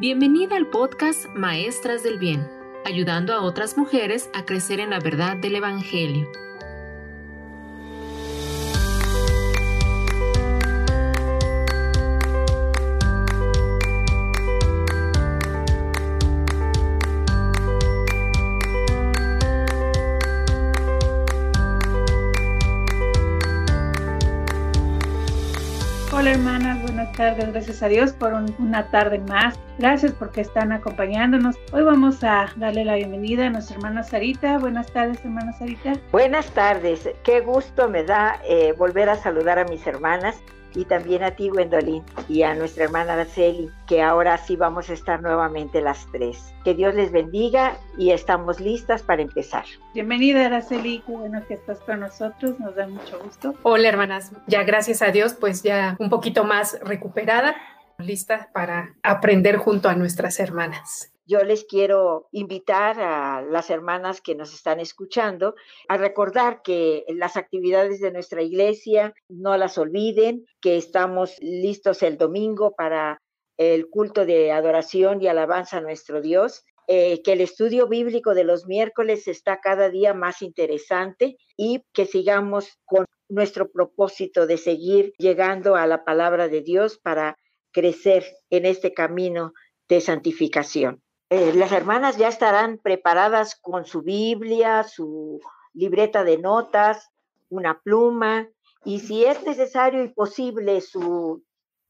Bienvenida al podcast Maestras del Bien, ayudando a otras mujeres a crecer en la verdad del Evangelio. Gracias a Dios por una tarde más. Gracias porque están acompañándonos. Hoy vamos a darle la bienvenida a nuestra hermana Sarita. Buenas tardes, hermana Sarita. Buenas tardes, qué gusto me da eh, volver a saludar a mis hermanas y también a ti, Gwendolyn, y a nuestra hermana Araceli, que ahora sí vamos a estar nuevamente las tres. Que Dios les bendiga y estamos listas para empezar. Bienvenida, Araceli, qué bueno que estás con nosotros, nos da mucho gusto. Hola, hermanas, ya gracias a Dios, pues ya un poquito más recuperada, lista para aprender junto a nuestras hermanas yo les quiero invitar a las hermanas que nos están escuchando a recordar que las actividades de nuestra iglesia no las olviden, que estamos listos el domingo para el culto de adoración y alabanza a nuestro Dios. Eh, que el estudio bíblico de los miércoles está cada día más interesante y que sigamos con nuestro propósito de seguir llegando a la palabra de Dios para crecer en este camino de santificación. Eh, las hermanas ya estarán preparadas con su Biblia, su libreta de notas, una pluma y si es necesario y posible su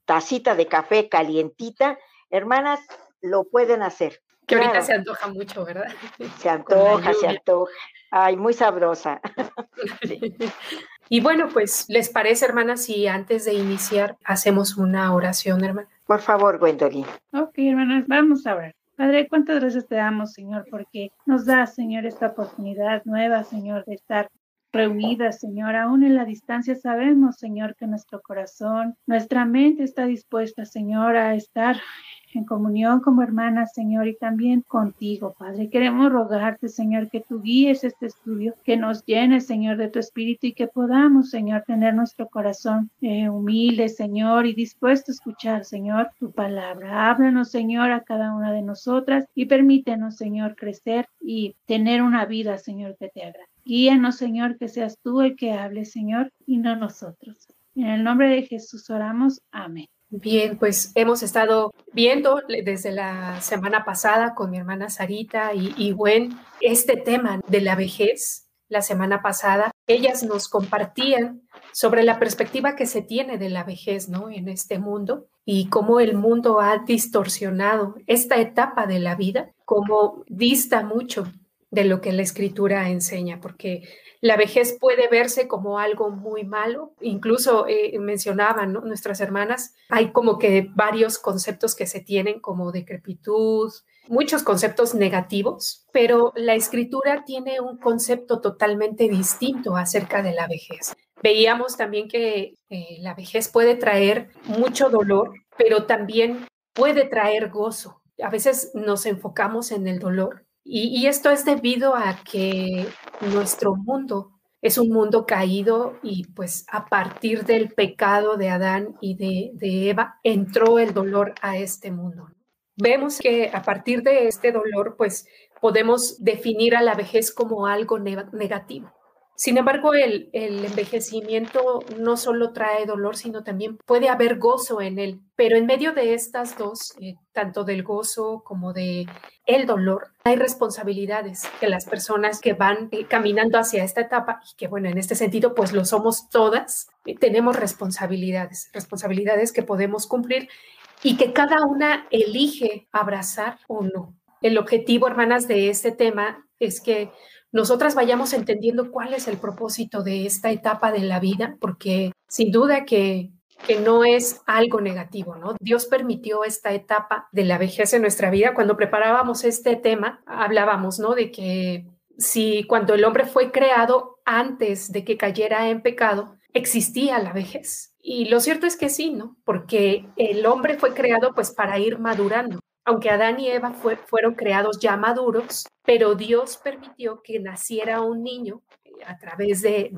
tacita de café calientita, hermanas, lo pueden hacer. Que ahorita se antoja mucho, ¿verdad? Se antoja, se antoja. Ay, muy sabrosa. Y bueno, pues, ¿les parece, hermanas, si antes de iniciar hacemos una oración, hermana? Por favor, Gwendolyn. Ok, hermanas, vamos a ver. Padre, cuántas gracias te damos, Señor, porque nos da, Señor, esta oportunidad nueva, Señor, de estar reunidas, Señor. Aún en la distancia sabemos, Señor, que nuestro corazón, nuestra mente está dispuesta, Señor, a estar en comunión como hermanas, Señor, y también contigo, Padre. Queremos rogarte, Señor, que tú guíes este estudio, que nos llenes, Señor, de tu espíritu y que podamos, Señor, tener nuestro corazón eh, humilde, Señor, y dispuesto a escuchar, Señor, tu palabra. Háblanos, Señor, a cada una de nosotras y permítenos, Señor, crecer y tener una vida, Señor, que te agrade. Guíanos, Señor, que seas tú el que hable, Señor, y no nosotros. En el nombre de Jesús oramos. Amén. Bien, pues hemos estado viendo desde la semana pasada con mi hermana Sarita y, y Gwen este tema de la vejez. La semana pasada ellas nos compartían sobre la perspectiva que se tiene de la vejez, ¿no? En este mundo y cómo el mundo ha distorsionado esta etapa de la vida, cómo dista mucho de lo que la escritura enseña, porque la vejez puede verse como algo muy malo. Incluso eh, mencionaban nuestras hermanas, hay como que varios conceptos que se tienen como decrepitud, muchos conceptos negativos, pero la escritura tiene un concepto totalmente distinto acerca de la vejez. Veíamos también que eh, la vejez puede traer mucho dolor, pero también puede traer gozo. A veces nos enfocamos en el dolor, y, esto es debido a que nuestro mundo es un mundo caído y pues a partir del pecado de Adán y de, Eva entró el dolor a este mundo. Vemos que a partir de este dolor pues podemos definir a la vejez como algo negativo. Sin embargo, el, envejecimiento no solo trae dolor, sino también puede haber gozo en él. Pero en medio de estas dos, eh, tanto del gozo como de el dolor, hay responsabilidades que las personas que van eh, caminando hacia esta etapa, y que bueno, en este sentido, pues lo somos todas, eh, tenemos responsabilidades, responsabilidades que podemos cumplir y que cada una elige abrazar o no. El objetivo, hermanas, de este tema es que nosotras vayamos entendiendo cuál es el propósito de esta etapa de la vida, porque sin duda que, que no es algo negativo, ¿no? Dios permitió esta etapa de la vejez en nuestra vida. Cuando preparábamos este tema, hablábamos, ¿no? De que si cuando el hombre fue creado antes de que cayera en pecado, existía la vejez. Y lo cierto es que sí, ¿no? Porque el hombre fue creado pues para ir madurando aunque Adán y Eva fueron creados ya maduros, pero Dios permitió que naciera un niño eh, a través de,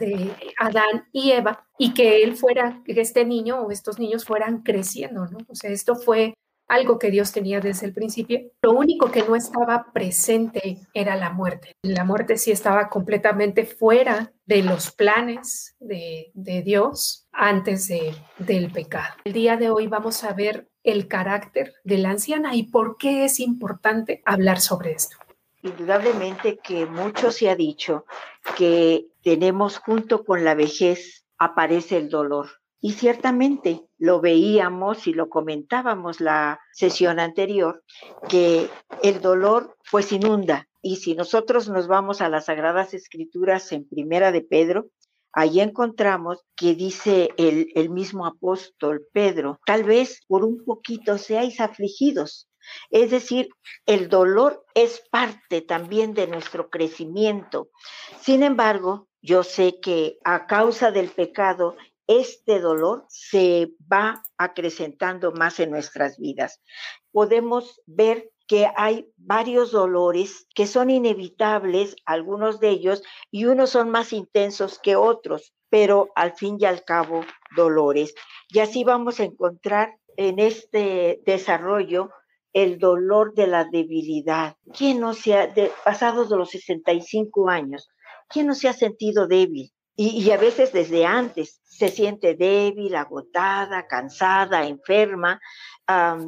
Adán y Eva y que él fuera, que este niño o estos niños fueran creciendo, ¿no? O sea, esto fue algo que Dios tenía desde el principio. Lo único que no estaba presente era la muerte. La muerte sí estaba completamente fuera de los planes de, Dios antes de, del pecado. El día de hoy vamos a ver el carácter de la anciana y por qué es importante hablar sobre esto. Indudablemente que mucho se ha dicho que tenemos junto con la vejez aparece el dolor. Y ciertamente lo veíamos y lo comentábamos la sesión anterior, que el dolor pues inunda. Y si nosotros nos vamos a las Sagradas Escrituras en Primera de Pedro, ahí encontramos que dice el, el mismo apóstol Pedro, tal vez por un poquito seáis afligidos, es decir, el dolor es parte también de nuestro crecimiento. Sin embargo, yo sé que a causa del pecado, este dolor se va acrecentando más en nuestras vidas. Podemos ver que hay varios dolores que son inevitables, algunos de ellos, y unos son más intensos que otros, pero al fin y al cabo dolores. Y así vamos a encontrar en este desarrollo el dolor de la debilidad. ¿Quién no se ha, de, pasados de los 65 años, quién no se ha sentido débil? Y, a veces desde antes se siente débil, agotada, cansada, enferma.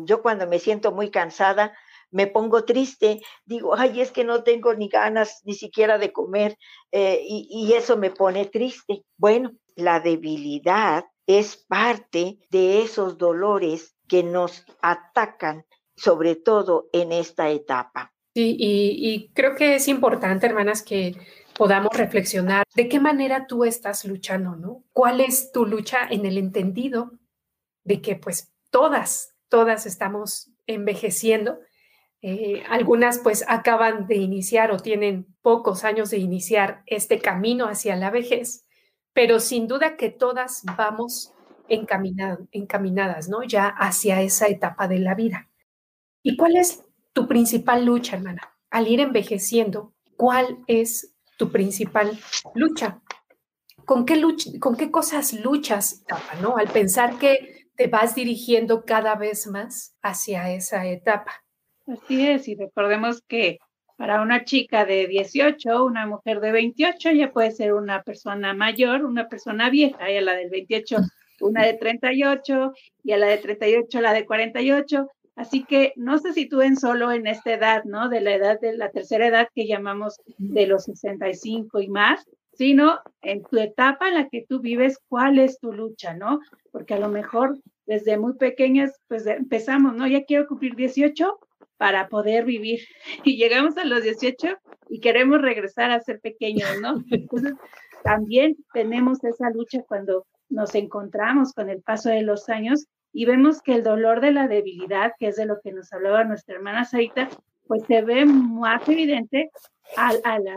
yo cuando me siento muy cansada, me pongo triste, digo, ay, es que no tengo ni ganas ni siquiera de comer eh, y, y eso me pone triste. Bueno, la debilidad es parte de esos dolores que nos atacan sobre todo en esta etapa. Sí, y, creo que es importante, hermanas, que podamos reflexionar de qué manera tú estás luchando, ¿no? ¿Cuál es tu lucha en el entendido de que pues todas, todas estamos envejeciendo? Eh, algunas pues acaban de iniciar o tienen pocos años de iniciar este camino hacia la vejez, pero sin duda que todas vamos encaminadas, ¿no? Ya hacia esa etapa de la vida. ¿Y cuál es tu principal lucha, hermana? Al ir envejeciendo, ¿cuál es tu principal lucha? ¿Con qué, con qué cosas luchas, ¿no? Al pensar que te vas dirigiendo cada vez más hacia esa etapa. Así es, y recordemos que para una chica de 18, una mujer de 28 ya puede ser una persona mayor, una persona vieja, y a la del 28 una de 38 y a la de 38 la de 48. Así que no se sitúen solo en esta edad, ¿no? De la edad de la tercera edad que llamamos de los 65 y más, sino en tu etapa en la que tú vives, cuál es tu lucha, ¿no? Porque a lo mejor desde muy pequeñas, pues empezamos, ¿no? Ya quiero cumplir 18 para poder vivir. Y llegamos a los 18 y queremos regresar a ser pequeños, ¿no? Entonces, también tenemos esa lucha cuando nos encontramos con el paso de los años y vemos que el dolor de la debilidad, que es de lo que nos hablaba nuestra hermana Sarita, pues se ve más evidente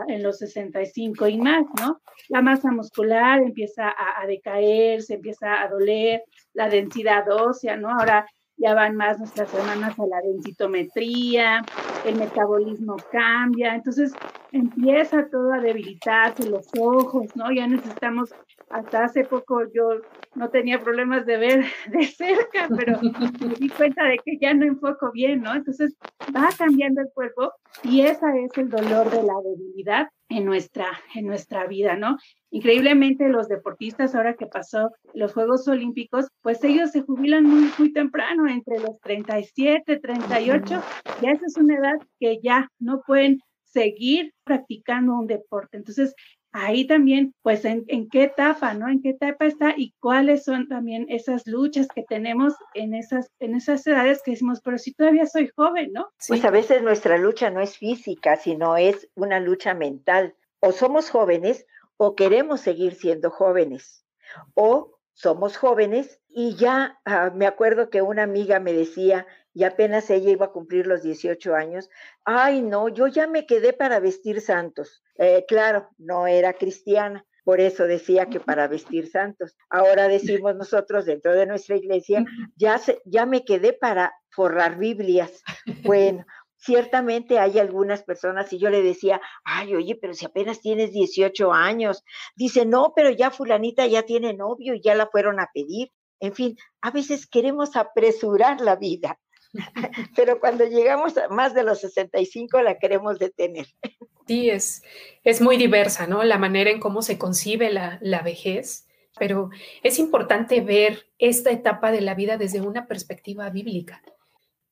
en los 65 y más, ¿no? La masa muscular empieza a, a, decaer, se empieza a doler, la densidad ósea, ¿no? Ahora ya van más nuestras hermanas a la densitometría, el metabolismo cambia, entonces empieza todo a debilitarse los ojos, ¿no? Ya necesitamos hasta hace poco yo no tenía problemas de ver de cerca, pero me di cuenta de que ya no enfoco bien, ¿no? Entonces va cambiando el cuerpo y ese es el dolor de la debilidad en nuestra, en nuestra vida, ¿no? Increíblemente los deportistas, ahora que pasó los Juegos Olímpicos, pues ellos se jubilan muy, muy temprano, entre los 37, 38, ya esa es una edad que ya no pueden seguir practicando un deporte. Entonces, ahí también, pues, en, qué etapa, ¿no? En qué etapa está y cuáles son también esas luchas que tenemos en esas, en esas edades que decimos, pero si todavía soy joven, ¿no? Pues a veces nuestra lucha no es física, sino es una lucha mental. O somos jóvenes o queremos seguir siendo jóvenes. O somos jóvenes y ya ah, me acuerdo que una amiga me decía, y apenas ella iba a cumplir los 18 años, ay no, yo ya me quedé para vestir santos. Eh, claro, no era cristiana, por eso decía que para vestir santos. Ahora decimos nosotros dentro de nuestra iglesia, ya, ya me quedé para forrar Biblias. Bueno, ciertamente hay algunas personas y yo le decía, ay, oye, pero si apenas tienes 18 años, dice, no, pero ya fulanita ya tiene novio y ya la fueron a pedir. En fin, a veces queremos apresurar la vida pero cuando llegamos a más de los 65 la queremos detener. Sí, es, es muy diversa, ¿no? La manera en cómo se concibe la, la vejez, pero es importante ver esta etapa de la vida desde una perspectiva bíblica.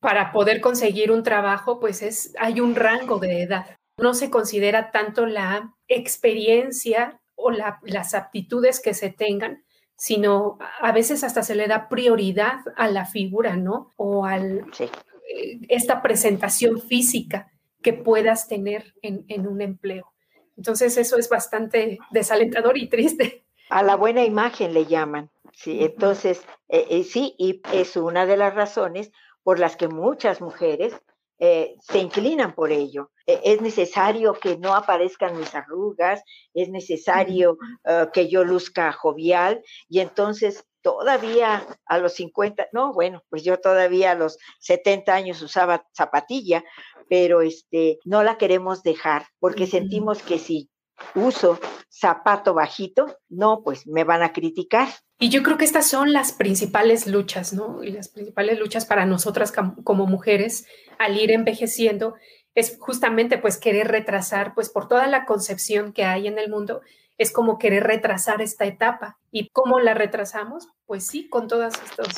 Para poder conseguir un trabajo, pues es, hay un rango de edad. No se considera tanto la experiencia o las aptitudes que se tengan, sino a veces hasta se le da prioridad a la figura, ¿no? O a eh, esta presentación física que puedas tener en, un empleo. Entonces eso es bastante desalentador y triste. A la buena imagen le llaman. Sí, entonces, eh, eh, sí, y es una de las razones por las que muchas mujeres eh, se inclinan por ello. E, es necesario que no aparezcan mis arrugas, es necesario eh, que yo luzca jovial y entonces todavía a los 50, no, bueno, pues yo todavía a los 70 años usaba zapatilla, pero este, no la queremos dejar porque sentimos que si uso zapato bajito, no, pues me van a criticar. Y yo creo que estas son las principales luchas, ¿no? Y las principales luchas para nosotras como mujeres al ir envejeciendo es justamente pues querer retrasar, pues por toda la concepción que hay en el mundo, es como querer retrasar esta etapa. ¿Y cómo la retrasamos? Pues sí, con todos estos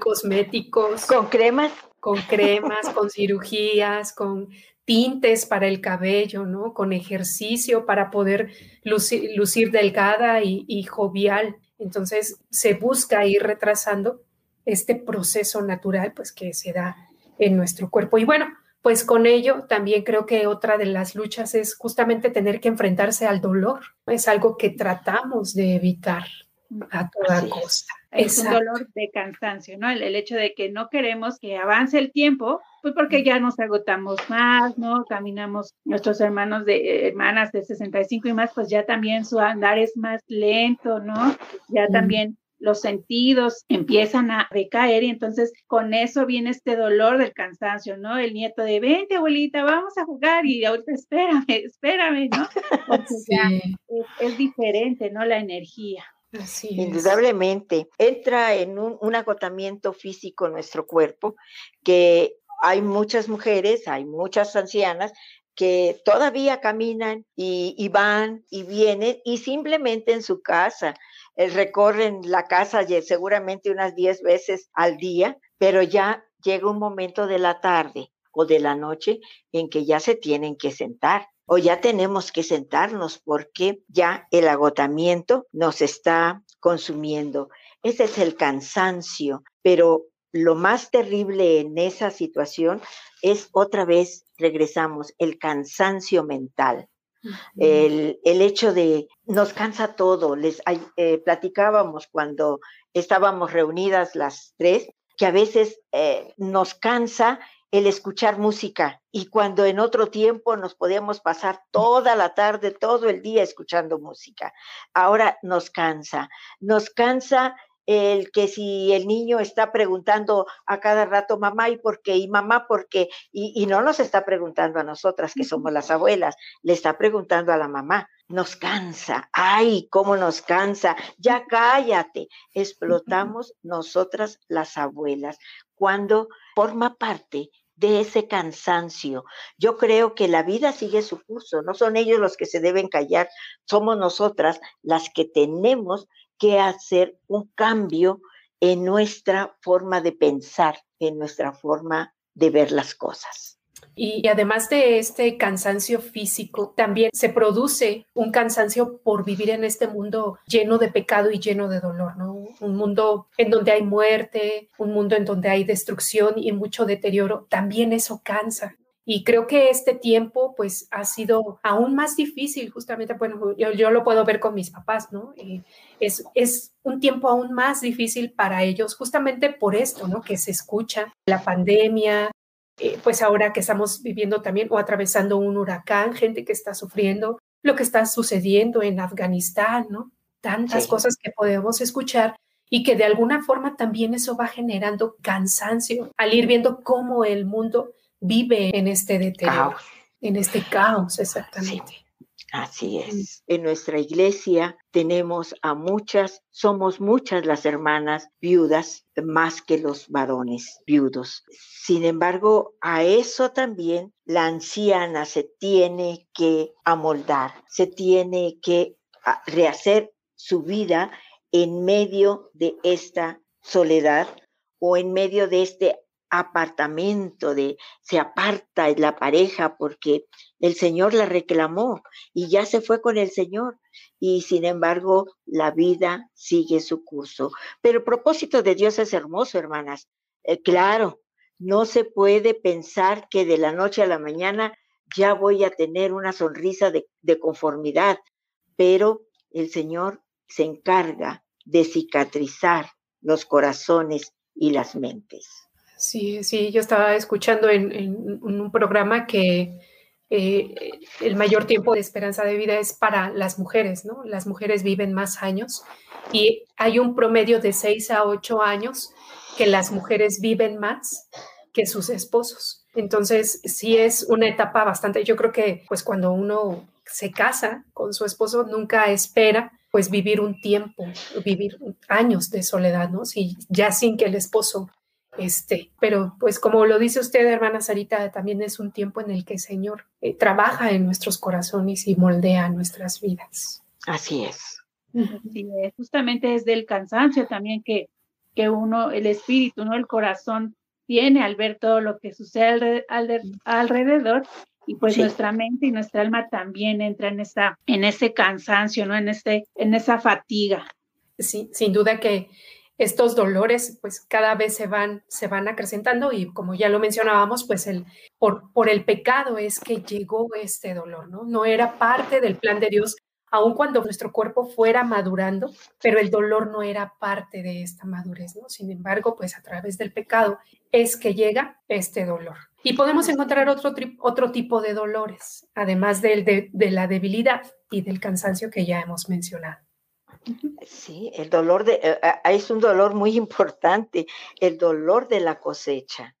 cosméticos. Con cremas. Con cremas, con cirugías, con tintes para el cabello, ¿no? Con ejercicio para poder lucir, delgada y, jovial. Entonces se busca ir retrasando este proceso natural, pues que se da en nuestro cuerpo. Y bueno, pues con ello también creo que otra de las luchas es justamente tener que enfrentarse al dolor. Es algo que tratamos de evitar a toda costa. Es un dolor de cansancio, ¿no? El, hecho de que no queremos que avance el tiempo, pues porque ya nos agotamos más, ¿no? Caminamos, nuestros hermanos de hermanas de 65 y más, pues ya también su andar es más lento, ¿no? Ya también los sentidos empiezan a decaer y entonces con eso viene este dolor del cansancio, ¿no? El nieto de, vente abuelita, vamos a jugar y ahorita espérame, espérame, ¿no? Porque ya es diferente, ¿no? La energía. Indudablemente, entra en un, agotamiento físico en nuestro cuerpo que hay muchas mujeres, hay muchas ancianas que todavía caminan y, van y vienen y simplemente en su casa eh, recorren la casa seguramente unas 10 veces al día, pero ya llega un momento de la tarde o de la noche en que ya se tienen que sentar o ya tenemos que sentarnos porque ya el agotamiento nos está consumiendo. Ese es el cansancio, pero lo más terrible en esa situación es otra vez, regresamos, el cansancio mental. el, hecho de nos cansa todo. Les eh, platicábamos cuando estábamos reunidas las tres que a veces eh, nos cansa el escuchar música y cuando en otro tiempo nos podíamos pasar toda la tarde, todo el día escuchando música. Ahora nos cansa, nos cansa el que si el niño está preguntando a cada rato mamá y por qué y mamá por qué y, y no nos está preguntando a nosotras que somos las abuelas, le está preguntando a la mamá. Nos cansa, ay, cómo nos cansa, ya cállate. Explotamos nosotras las abuelas cuando forma parte de ese cansancio. Yo creo que la vida sigue su curso, no son ellos los que se deben callar, somos nosotras las que tenemos que hacer un cambio en nuestra forma de pensar, en nuestra forma de ver las cosas. Y además de este cansancio físico, también se produce un cansancio por vivir en este mundo lleno de pecado y lleno de dolor, ¿no? Un mundo en donde hay muerte, un mundo en donde hay destrucción y mucho deterioro. También eso cansa. Y creo que este tiempo, pues, ha sido aún más difícil, justamente, bueno, yo, lo puedo ver con mis papás, ¿no? es, es un tiempo aún más difícil para ellos, justamente por esto, ¿no? Que se escucha la pandemia, eh, pues ahora que estamos viviendo también o atravesando un huracán, gente que está sufriendo, lo que está sucediendo en Afganistán, ¿no? Tantas cosas que podemos escuchar y que de alguna forma también eso va generando cansancio al ir viendo cómo el mundo vive en este deterioro, en este caos, exactamente. Así es. En nuestra iglesia tenemos a muchas, somos muchas las hermanas viudas más que los varones viudos. Sin embargo, a eso también la anciana se tiene que amoldar, se tiene que ah, rehacer su vida en medio de esta soledad o en medio de este apartamento, de se aparta la pareja porque el Señor la reclamó y ya se fue con el Señor y sin embargo la vida sigue su curso. Pero el propósito de Dios es hermoso, hermanas. Eh, claro, no se puede pensar que de la noche a la mañana ya voy a tener una sonrisa de, de conformidad, pero el Señor se encarga de cicatrizar los corazones y las mentes. Sí, sí, yo estaba escuchando en, un programa que eh, el mayor tiempo de esperanza de vida es para las mujeres, ¿no? Las mujeres viven más años y hay un promedio de 6 a 8 años que las mujeres viven más que sus esposos. Entonces, sí es una etapa bastante, yo creo que pues cuando uno se casa con su esposo, nunca espera pues vivir un tiempo, vivir años de soledad, ¿no? Si ya sin que el esposo este, pero pues como lo dice usted, hermana Sarita, también es un tiempo en el que el Señor eh, trabaja en nuestros corazones y moldea nuestras vidas. Así es. Sí, justamente es del cansancio también que, que uno, el espíritu, ¿no? El corazón tiene al ver todo lo que sucede alrededor y pues nuestra mente y nuestra alma también entra en esa, en ese cansancio, ¿no? En este, en esa fatiga. Sí, sin duda que estos dolores pues cada vez se van, se van acrecentando y como ya lo mencionábamos, pues el, por, por el pecado es que llegó este dolor, ¿no? No era parte del plan de Dios, aun cuando nuestro cuerpo fuera madurando, pero el dolor no era parte de esta madurez, ¿no? Sin embargo, pues a través del pecado es que llega este dolor. Y podemos encontrar otro, otro tipo de dolores, además del de la debilidad y del cansancio que ya hemos mencionado. Sí, el dolor de, eh, eh, es un dolor muy importante, el dolor de la cosecha.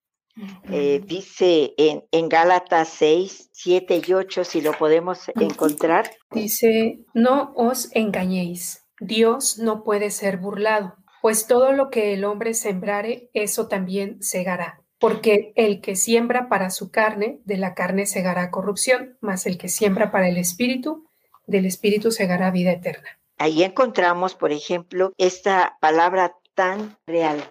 Eh, dice en, en, Gálatas 6, 7 y 8, si lo podemos encontrar. Dice, no os engañéis, Dios no puede ser burlado, pues todo lo que el hombre sembrare, eso también segará. Porque el que siembra para su carne, de la carne segará corrupción, mas el que siembra para el espíritu, del espíritu segará vida eterna. Ahí encontramos, por ejemplo, esta palabra tan real.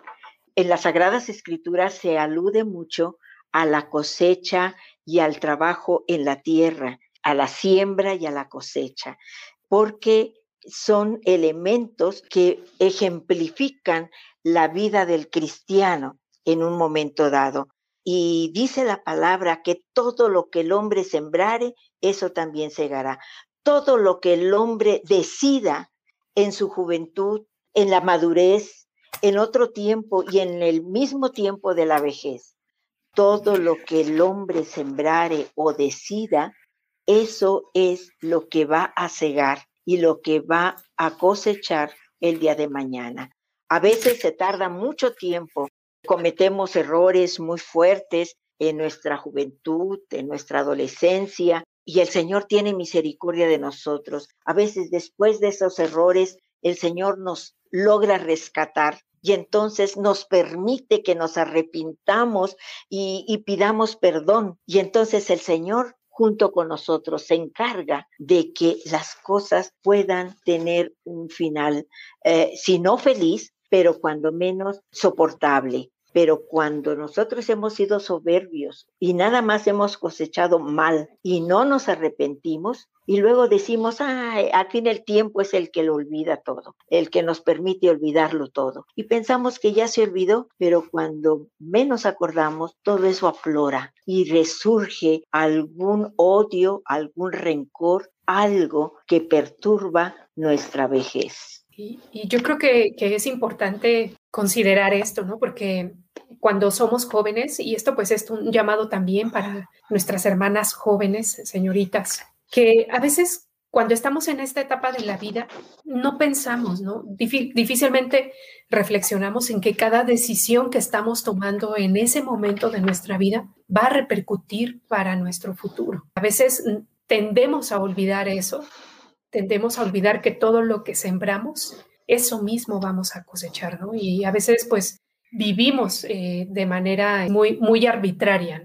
En las Sagradas Escrituras se alude mucho a la cosecha y al trabajo en la tierra, a la siembra y a la cosecha, porque son elementos que ejemplifican la vida del cristiano en un momento dado. Y dice la palabra que todo lo que el hombre sembrare, eso también segará todo lo que el hombre decida en su juventud, en la madurez, en otro tiempo y en el mismo tiempo de la vejez. Todo lo que el hombre sembrare o decida, eso es lo que va a cegar y lo que va a cosechar el día de mañana. A veces se tarda mucho tiempo, cometemos errores muy fuertes en nuestra juventud, en nuestra adolescencia, y el Señor tiene misericordia de nosotros. A veces después de esos errores, el Señor nos logra rescatar y entonces nos permite que nos arrepintamos y, pidamos perdón. Y entonces el Señor junto con nosotros se encarga de que las cosas puedan tener un final, eh, si no feliz, pero cuando menos soportable. Pero cuando nosotros hemos sido soberbios y nada más hemos cosechado mal y no nos arrepentimos, y luego decimos, ay, al fin el tiempo es el que lo olvida todo, el que nos permite olvidarlo todo. Y pensamos que ya se olvidó, pero cuando menos acordamos, todo eso aflora y resurge algún odio, algún rencor, algo que perturba nuestra vejez. Y, yo creo que, que, es importante considerar esto, ¿no? Porque cuando somos jóvenes, y esto pues es un llamado también para nuestras hermanas jóvenes, señoritas, que a veces cuando estamos en esta etapa de la vida no pensamos, ¿no? difícilmente reflexionamos en que cada decisión que estamos tomando en ese momento de nuestra vida va a repercutir para nuestro futuro. A veces tendemos a olvidar eso, tendemos a olvidar que todo lo que sembramos, eso mismo vamos a cosechar, ¿no? Y a veces pues vivimos eh, de manera muy, muy arbitraria.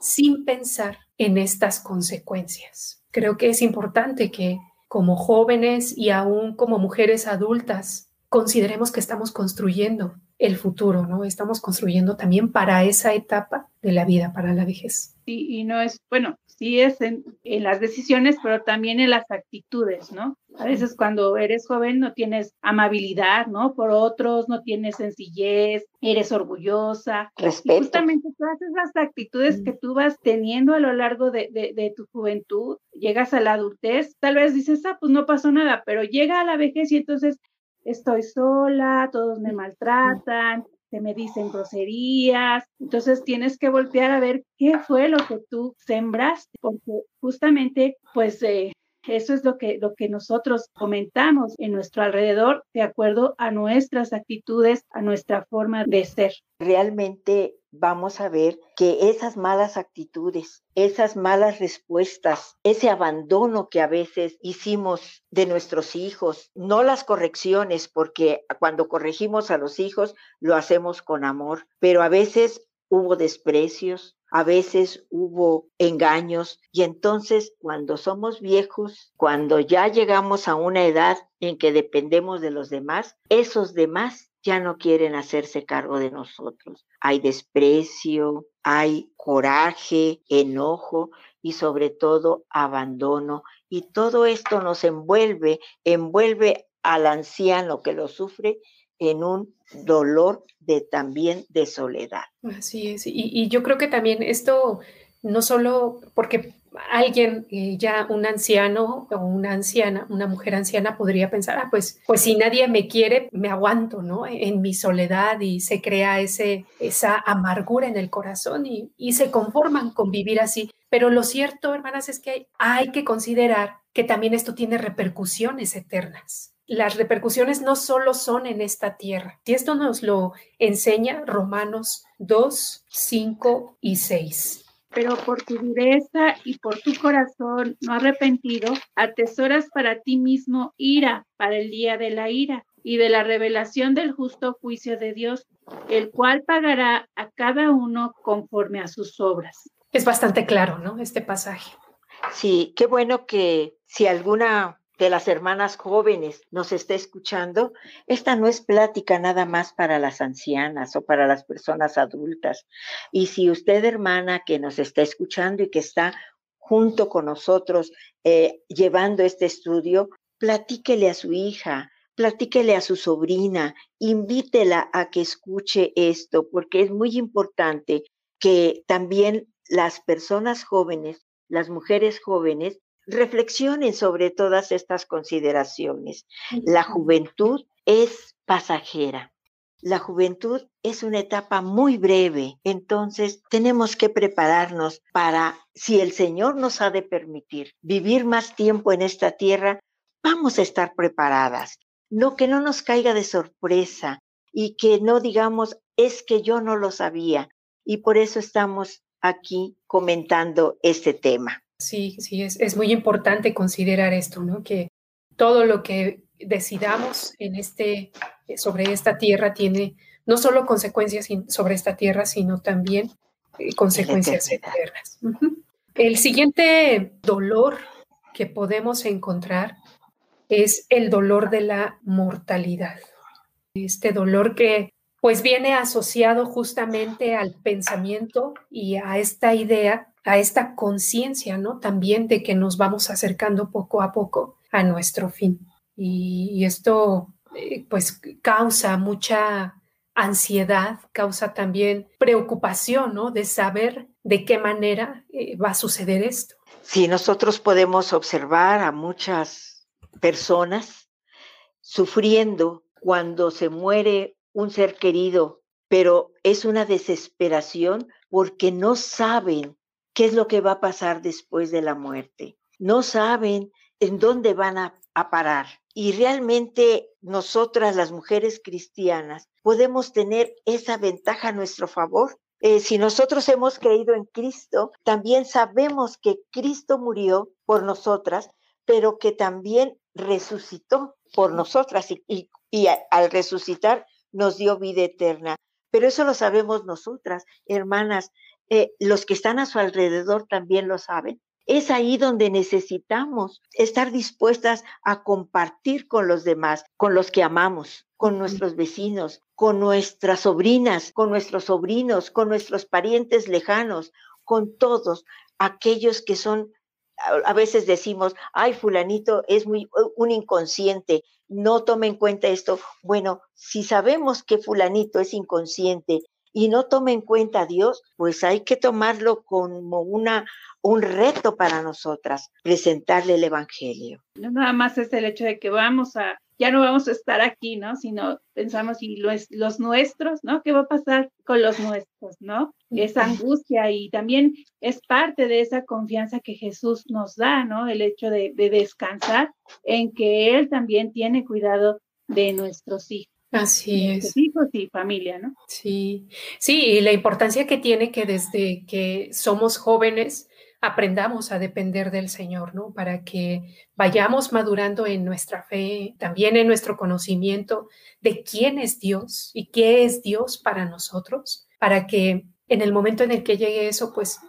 Sin pensar en estas consecuencias. Creo que es importante que como jóvenes y aún como mujeres adultas consideremos que estamos construyendo el futuro, ¿no? Estamos construyendo también para esa etapa de la vida, para la vejez. Y, y no es, bueno, sí es en, las decisiones, pero también en las actitudes, ¿no? A veces cuando eres joven no tienes amabilidad, ¿no? Por otros, no tienes sencillez, eres orgullosa. Respeto. justamente todas esas actitudes que tú vas teniendo a lo largo de, de, tu juventud, llegas a la adultez, tal vez dices, ah, pues no pasó nada, pero llega a la vejez y entonces estoy sola, todos me maltratan, me dicen groserías. Entonces tienes que voltear a ver qué fue lo que tú sembraste, porque justamente pues eh, eso es lo que, lo que nosotros comentamos en nuestro alrededor de acuerdo a nuestras actitudes, a nuestra forma de ser. Realmente vamos a ver que esas malas actitudes, esas malas respuestas, ese abandono que a veces hicimos de nuestros hijos, no las correcciones, porque cuando corregimos a los hijos lo hacemos con amor, pero a veces hubo desprecios, a veces hubo engaños y entonces cuando somos viejos, cuando ya llegamos a una edad en que dependemos de los demás, esos demás ya no quieren hacerse cargo de nosotros. Hay desprecio, hay coraje, enojo y sobre todo abandono. Y todo esto nos envuelve, envuelve al anciano que lo sufre en un dolor de también de soledad. Así es. Y, yo creo que también esto, no solo porque alguien eh, ya un anciano o una anciana, una mujer anciana podría pensar, ah, pues, pues si nadie me quiere, me aguanto, ¿no? En mi soledad y se crea ese, esa amargura en el corazón y, y se conforman con vivir así. Pero lo cierto, hermanas, es que hay que considerar que también esto tiene repercusiones eternas las repercusiones no solo son en esta tierra. Y esto nos lo enseña Romanos 2, 5 y 6. Pero por tu dureza y por tu corazón no arrepentido, atesoras para ti mismo ira para el día de la ira y de la revelación del justo juicio de Dios, el cual pagará a cada uno conforme a sus obras. Es bastante claro, ¿no? Este pasaje. Sí, qué bueno que si alguna de las hermanas jóvenes nos está escuchando, esta no es plática nada más para las ancianas o para las personas adultas. Y si usted, hermana, que nos está escuchando y que está junto con nosotros eh, llevando este estudio, platíquele a su hija, platíquele a su sobrina, invítela a que escuche esto, porque es muy importante que también las personas jóvenes, las mujeres jóvenes, reflexionen sobre todas estas consideraciones. La juventud es pasajera. La juventud es una etapa muy breve, entonces tenemos que prepararnos para, si el Señor nos ha de permitir vivir más tiempo en esta tierra, vamos a estar preparadas. No que no nos caiga de sorpresa y que no digamos, es que yo no lo sabía. Y por eso estamos aquí comentando este tema. Sí, sí, es, es muy importante considerar esto, ¿no? Que todo lo que decidamos en este, eh, sobre esta tierra tiene no solo consecuencias sobre esta tierra, sino también eh, consecuencias eternas. El siguiente dolor que podemos encontrar es el dolor de la mortalidad. Este dolor que pues viene asociado justamente al pensamiento y a esta idea a esta conciencia, ¿no? También de que nos vamos acercando poco a poco a nuestro fin. Y, esto, eh, pues, causa mucha ansiedad, causa también preocupación, ¿no? De saber de qué manera eh, va a suceder esto. Sí, nosotros podemos observar a muchas personas sufriendo cuando se muere un ser querido, pero es una desesperación porque no saben qué es lo que va a pasar después de la muerte. No saben en dónde van a, parar. Y realmente nosotras, las mujeres cristianas, podemos tener esa ventaja a nuestro favor. eh, si nosotros hemos creído en Cristo, también sabemos que Cristo murió por nosotras, pero que también resucitó por nosotras y, al resucitar nos dio vida eterna. Pero eso lo sabemos nosotras, hermanas. Eh, los que están a su alrededor también lo saben. Es ahí donde necesitamos estar dispuestas a compartir con los demás, con los que amamos, con nuestros vecinos, con nuestras sobrinas, con nuestros sobrinos, con nuestros parientes lejanos, con todos aquellos que son a veces decimos, ay, fulanito es muy un inconsciente, no tome en cuenta esto. Bueno, si sabemos que fulanito es inconsciente y no tome en cuenta a Dios, pues hay que tomarlo como una un reto para nosotras, presentarle el evangelio. No nada más es el hecho de que vamos a ya no vamos a estar aquí, ¿no? Sino pensamos, y los, los nuestros, ¿no? ¿Qué va a pasar con los nuestros, ¿no? Esa angustia y también es parte de esa confianza que Jesús nos da, ¿no? El hecho de, de descansar en que Él también tiene cuidado de nuestros hijos. Así es. Hijos y familia, ¿no? Sí, sí, y la importancia que tiene que desde que somos jóvenes, aprendamos a depender del Señor, ¿no? Para que vayamos madurando en nuestra fe, también en nuestro conocimiento de quién es Dios y qué es Dios para nosotros, para que en el momento en el que llegue eso, pues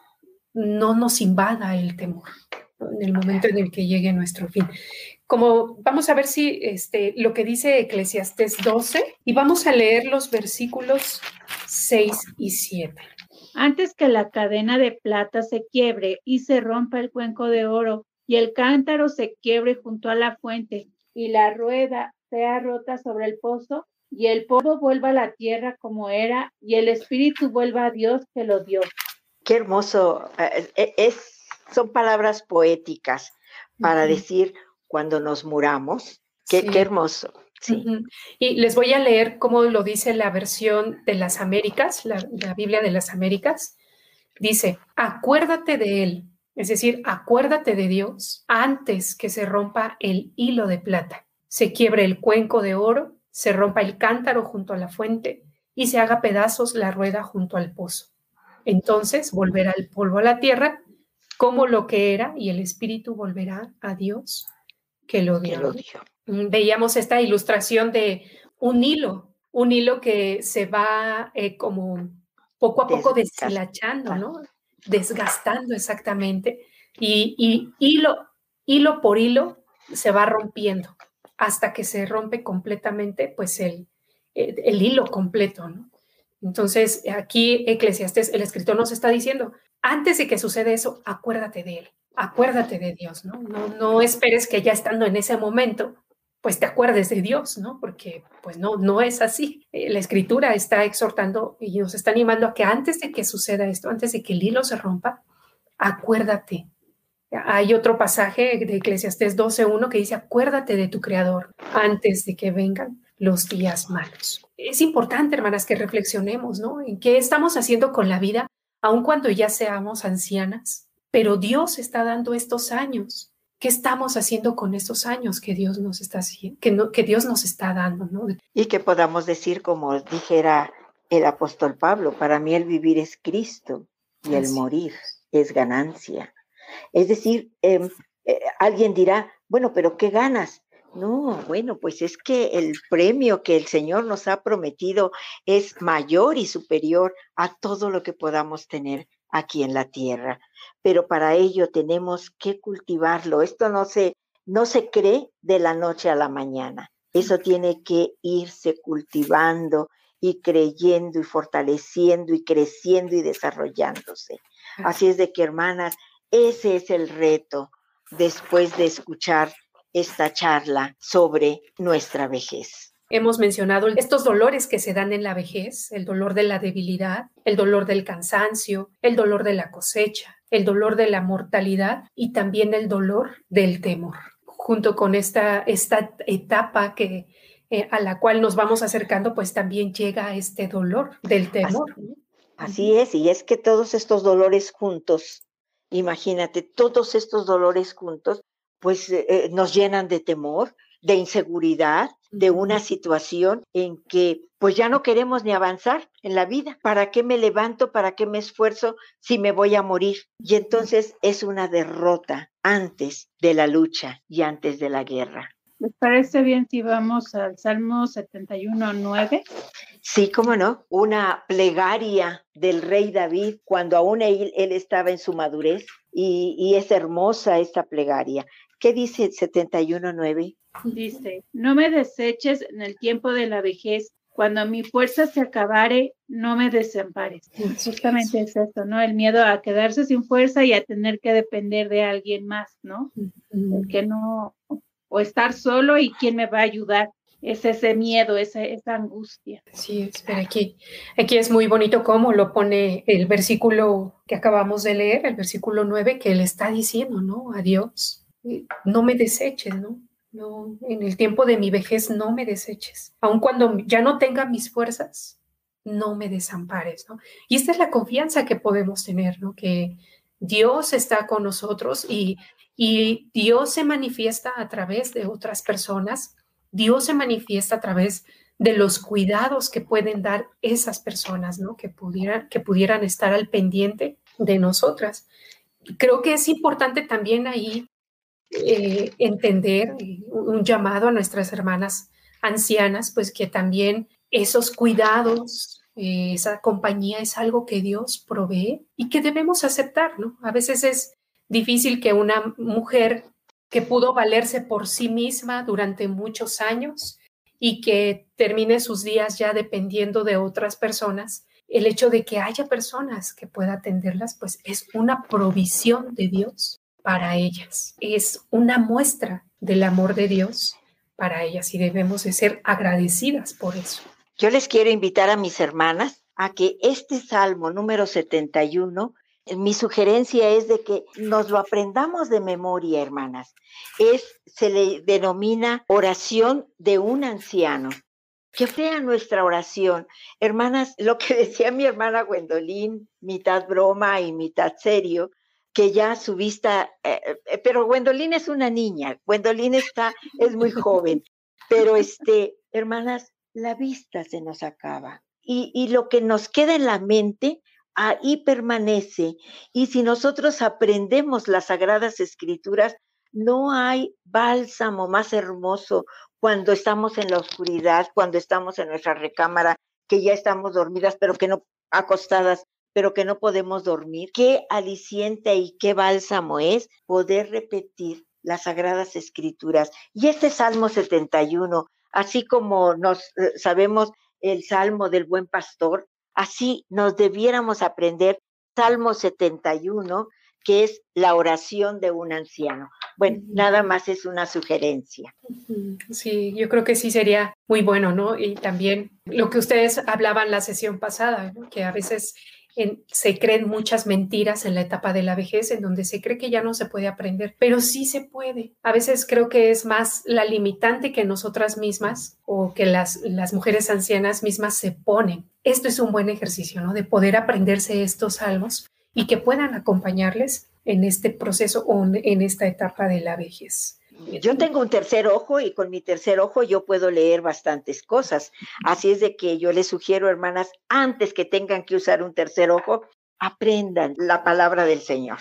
no nos invada el temor, en el momento en el que llegue nuestro fin. Como vamos a ver si este, lo que dice Eclesiastés 12 y vamos a leer los versículos 6 y 7. Antes que la cadena de plata se quiebre y se rompa el cuenco de oro y el cántaro se quiebre junto a la fuente y la rueda sea rota sobre el pozo y el polvo vuelva a la tierra como era y el espíritu vuelva a Dios que lo dio. Qué hermoso. Eh, eh, es, son palabras poéticas para decir cuando nos muramos. Qué, qué hermoso. Y les voy a leer cómo lo dice la versión de las Américas, la, Biblia de las Américas. Dice, acuérdate de Él, es decir, acuérdate de Dios antes que se rompa el hilo de plata, se quiebre el cuenco de oro, se rompa el cántaro junto a la fuente y se haga pedazos la rueda junto al pozo. Entonces volverá el polvo a la tierra como lo que era y el espíritu volverá a Dios que lo dio. Que lo dio. Mm, veíamos esta ilustración de un hilo, un hilo que se va eh, como poco a poco deshilachando, ¿no? Desgastando exactamente. Y, hilo, hilo por hilo se va rompiendo hasta que se rompe completamente, pues el, el, hilo completo, ¿no? Entonces, aquí Eclesiastes, el escritor nos está diciendo, antes de que suceda eso, acuérdate de él, acuérdate de Dios, ¿no? No, esperes que ya estando en ese momento pues te acuerdes de Dios, ¿no? Porque pues no, no es así. Eh, la escritura está exhortando y nos está animando a que antes de que suceda esto, antes de que el hilo se rompa, acuérdate. Hay otro pasaje de Eclesiastés 12.1 que dice, acuérdate de tu Creador antes de que vengan los días malos. Es importante, hermanas, que reflexionemos, ¿no? En qué estamos haciendo con la vida, aun cuando ya seamos ancianas. Pero Dios está dando estos años ¿Qué estamos haciendo con estos años que Dios nos está que, que Dios nos está dando? ¿no? Y que podamos decir, como dijera el apóstol Pablo, para mí el vivir es Cristo y el morir es ganancia. Es decir, em, eh, alguien dirá, bueno, pero ¿qué ganas? No, bueno, pues es que el premio que el Señor nos ha prometido es mayor y superior a todo lo que podamos tener aquí en la tierra. Pero para ello tenemos que cultivarlo. Esto no se, no se cree de la noche a la mañana. Eso tiene que irse cultivando y creyendo y fortaleciendo y creciendo y desarrollándose. Así es de que, hermanas, ese es el reto después de escuchar esta charla sobre nuestra vejez. Hemos mencionado estos dolores que se dan en la vejez, el dolor de la debilidad, el dolor del cansancio, el dolor de la cosecha, el dolor de la mortalidad y también el dolor del temor. Junto con esta, esta etapa que, eh, a la cual nos vamos acercando, pues también llega este dolor del temor. Así, es, y es que todos estos dolores juntos, imagínate, todos estos dolores juntos, pues eh, eh, nos llenan de temor, de inseguridad, de una situación en que pues ya no queremos ni avanzar en la vida. ¿Para qué me levanto? ¿Para qué me esfuerzo si me voy a morir? Y entonces es una derrota antes de la lucha y antes de la guerra. ¿Les parece bien si vamos al Salmo 71, 9? Sí, cómo no, una plegaria del rey David cuando aún él, estaba en su madurez y, y, es hermosa esta plegaria. ¿Qué dice 71, 9? Dice, no me deseches en el tiempo de la vejez, cuando mi fuerza se acabare, no me desampares. Justamente es esto, ¿no? El miedo a quedarse sin fuerza y a tener que depender de alguien más, ¿no? El que no, o estar solo y quién me va a ayudar. Es ese miedo, esa, esa angustia. Sí, espera, aquí, aquí es muy bonito cómo lo pone el versículo que acabamos de leer, el versículo 9, que él está diciendo, ¿no? A Dios, no me deseches, ¿no? No, en el tiempo de mi vejez no me deseches. Aun cuando ya no tenga mis fuerzas, no me desampares, ¿no? Y esta es la confianza que podemos tener, ¿no? Que Dios está con nosotros y, y Dios se manifiesta a través de otras personas. Dios se manifiesta a través de los cuidados que pueden dar esas personas, ¿no? Que pudieran, que pudieran estar al pendiente de nosotras. Creo que es importante también ahí eh, entender un llamado a nuestras hermanas ancianas, pues que también esos cuidados, eh, esa compañía es algo que Dios provee y que debemos aceptar, ¿no? A veces es difícil que una mujer que pudo valerse por sí misma durante muchos años y que termine sus días ya dependiendo de otras personas, el hecho de que haya personas que pueda atenderlas, pues es una provisión de Dios para ellas. Es una muestra del amor de Dios para ellas y debemos de ser agradecidas por eso. Yo les quiero invitar a mis hermanas a que este Salmo número 71, mi sugerencia es de que nos lo aprendamos de memoria, hermanas. Es, se le denomina oración de un anciano. Que sea nuestra oración. Hermanas, lo que decía mi hermana Gwendolyn, mitad broma y mitad serio, que ya su vista, eh, eh, pero Gwendolyn es una niña, Gwendolyn está, es muy joven, pero este, hermanas, la vista se nos acaba y, y lo que nos queda en la mente, ahí permanece. Y si nosotros aprendemos las sagradas escrituras, no hay bálsamo más hermoso cuando estamos en la oscuridad, cuando estamos en nuestra recámara, que ya estamos dormidas, pero que no acostadas, pero que no podemos dormir. Qué aliciente y qué bálsamo es poder repetir las sagradas escrituras. Y este Salmo 71, así como nos eh, sabemos el Salmo del buen pastor, así nos debiéramos aprender Salmo 71, que es la oración de un anciano. Bueno, nada más es una sugerencia. Sí, yo creo que sí sería muy bueno, ¿no? Y también lo que ustedes hablaban la sesión pasada, que a veces se creen muchas mentiras en la etapa de la vejez, en donde se cree que ya no se puede aprender, pero sí se puede. A veces creo que es más la limitante que nosotras mismas o que las, las mujeres ancianas mismas se ponen. Esto es un buen ejercicio, ¿no? De poder aprenderse estos salmos y que puedan acompañarles en este proceso o en esta etapa de la vejez. Yo tengo un tercer ojo y con mi tercer ojo yo puedo leer bastantes cosas. Así es de que yo les sugiero, hermanas, antes que tengan que usar un tercer ojo, aprendan la palabra del Señor.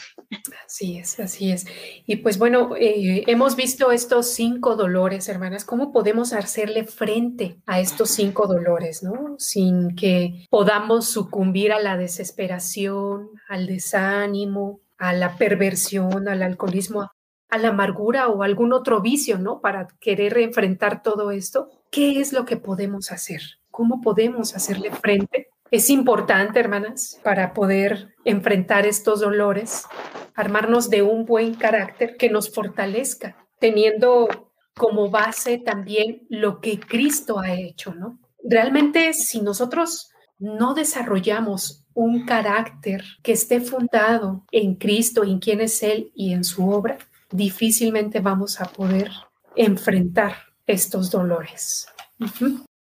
Así es, así es. Y pues bueno, eh, hemos visto estos cinco dolores, hermanas. ¿Cómo podemos hacerle frente a estos cinco dolores, no? Sin que podamos sucumbir a la desesperación, al desánimo, a la perversión, al alcoholismo, a la amargura o algún otro vicio, ¿no? Para querer enfrentar todo esto, ¿qué es lo que podemos hacer? ¿Cómo podemos hacerle frente? Es importante, hermanas, para poder enfrentar estos dolores, armarnos de un buen carácter que nos fortalezca, teniendo como base también lo que Cristo ha hecho, ¿no? Realmente, si nosotros no desarrollamos un carácter que esté fundado en Cristo, en quién es Él y en su obra, difícilmente vamos a poder enfrentar estos dolores.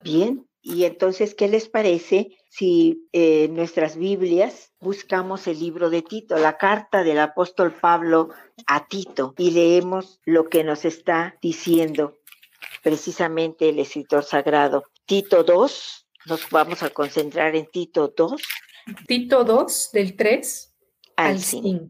Bien, y entonces, ¿qué les parece si en nuestras Biblias buscamos el libro de Tito, la carta del apóstol Pablo a Tito, y leemos lo que nos está diciendo precisamente el escritor sagrado. Tito 2, nos vamos a concentrar en Tito 2. Tito 2, del 3 al 5.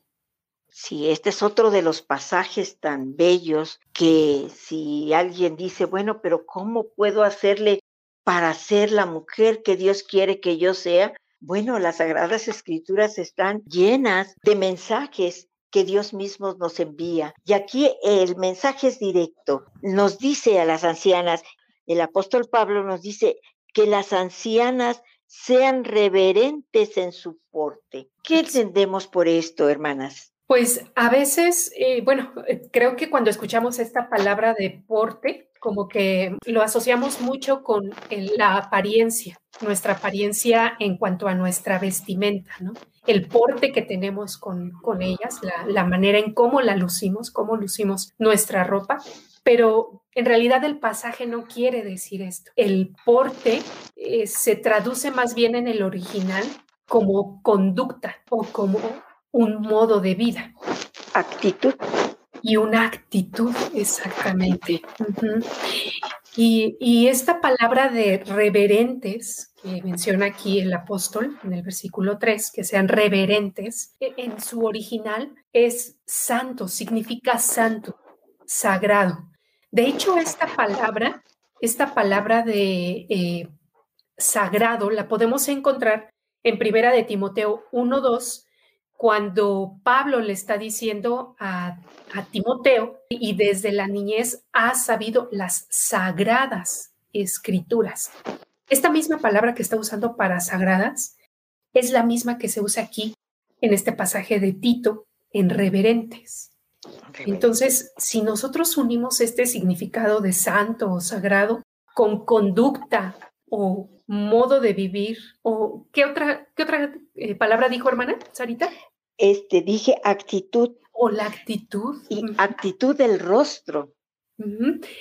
Sí, este es otro de los pasajes tan bellos que si alguien dice, bueno, pero ¿cómo puedo hacerle para ser la mujer que Dios quiere que yo sea? Bueno, las Sagradas Escrituras están llenas de mensajes que Dios mismo nos envía. Y aquí el mensaje es directo. Nos dice a las ancianas, el apóstol Pablo nos dice que las ancianas sean reverentes en su porte. ¿Qué entendemos por esto, hermanas? Pues a veces, eh, bueno, eh, creo que cuando escuchamos esta palabra de porte, como que lo asociamos mucho con la apariencia, nuestra apariencia en cuanto a nuestra vestimenta, ¿no? El porte que tenemos con, con ellas, la, manera en cómo la lucimos, cómo lucimos nuestra ropa, pero en realidad el pasaje no quiere decir esto. El porte eh, se traduce más bien en el original como conducta o como un modo de vida. Actitud y una actitud, exactamente. y, esta palabra de reverentes que menciona aquí el apóstol en el versículo 3, que sean reverentes, e, en su original es santo, significa santo, sagrado. De hecho, esta palabra, esta palabra de eh, sagrado, la podemos encontrar en Primera de Timoteo 1.2, cuando Pablo le está diciendo a, Timoteo, y desde la niñez ha sabido las sagradas escrituras. Esta misma palabra que está usando para sagradas es la misma que se usa aquí en este pasaje de Tito, en reverentes. Entonces, si nosotros unimos este significado de santo o sagrado con conducta o modo de vivir, o ¿qué otra, qué otra eh, palabra dijo hermana Sarita? Este, dije actitud. O la actitud. Y actitud del rostro.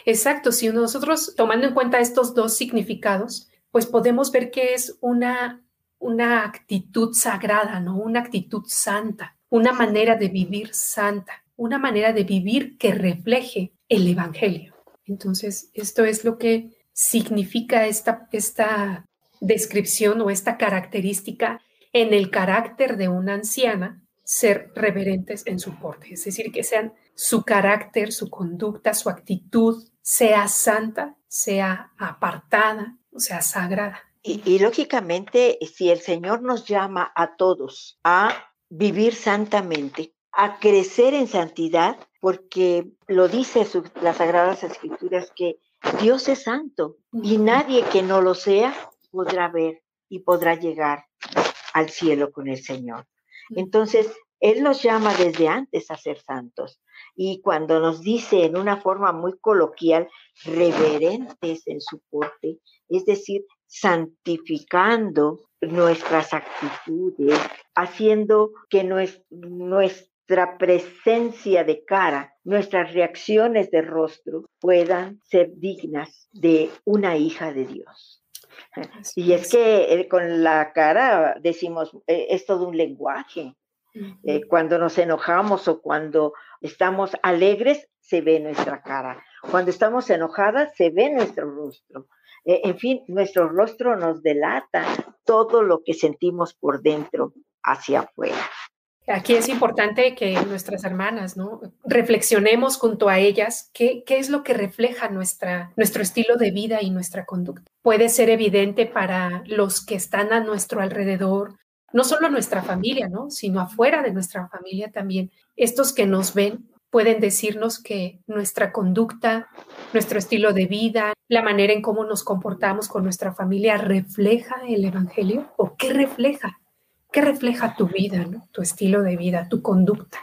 Exacto, si nosotros tomando en cuenta estos dos significados, pues podemos ver que es una, una actitud sagrada, ¿no? Una actitud santa, una manera de vivir santa, una manera de vivir que refleje el Evangelio. Entonces, esto es lo que significa esta, esta descripción o esta característica en el carácter de una anciana ser reverentes en su porte, es decir, que sean su carácter, su conducta, su actitud sea santa, sea apartada, sea sagrada. Y, lógicamente, si el Señor nos llama a todos a vivir santamente, a crecer en santidad, porque lo dice las Sagradas Escrituras que Dios es santo y nadie que no lo sea podrá ver y podrá llegar al cielo con el Señor. Entonces, Él nos llama desde antes a ser santos. Y cuando nos dice en una forma muy coloquial, reverentes en su porte, es decir, santificando nuestras actitudes, haciendo que nuestra presencia de cara, nuestras reacciones de rostro puedan ser dignas de una hija de Dios. Y es que eh, con la cara decimos, eh, es todo un lenguaje. Eh, cuando nos enojamos o cuando estamos alegres, se ve nuestra cara. Cuando estamos enojadas, se ve nuestro rostro. en fin, nuestro rostro nos delata todo lo que sentimos por dentro hacia afuera. Aquí es importante que nuestras hermanas, ¿no? Reflexionemos junto a ellas qué, es lo que refleja nuestra, nuestro estilo de vida y nuestra conducta. Puede ser evidente para los que están a nuestro alrededor, no solo nuestra familia, ¿no? Sino afuera de nuestra familia también. Estos que nos ven pueden decirnos que nuestra conducta, nuestro estilo de vida, la manera en cómo nos comportamos con nuestra familia refleja el Evangelio o qué refleja ¿Qué refleja tu vida, ¿no? tu estilo de vida, tu conducta?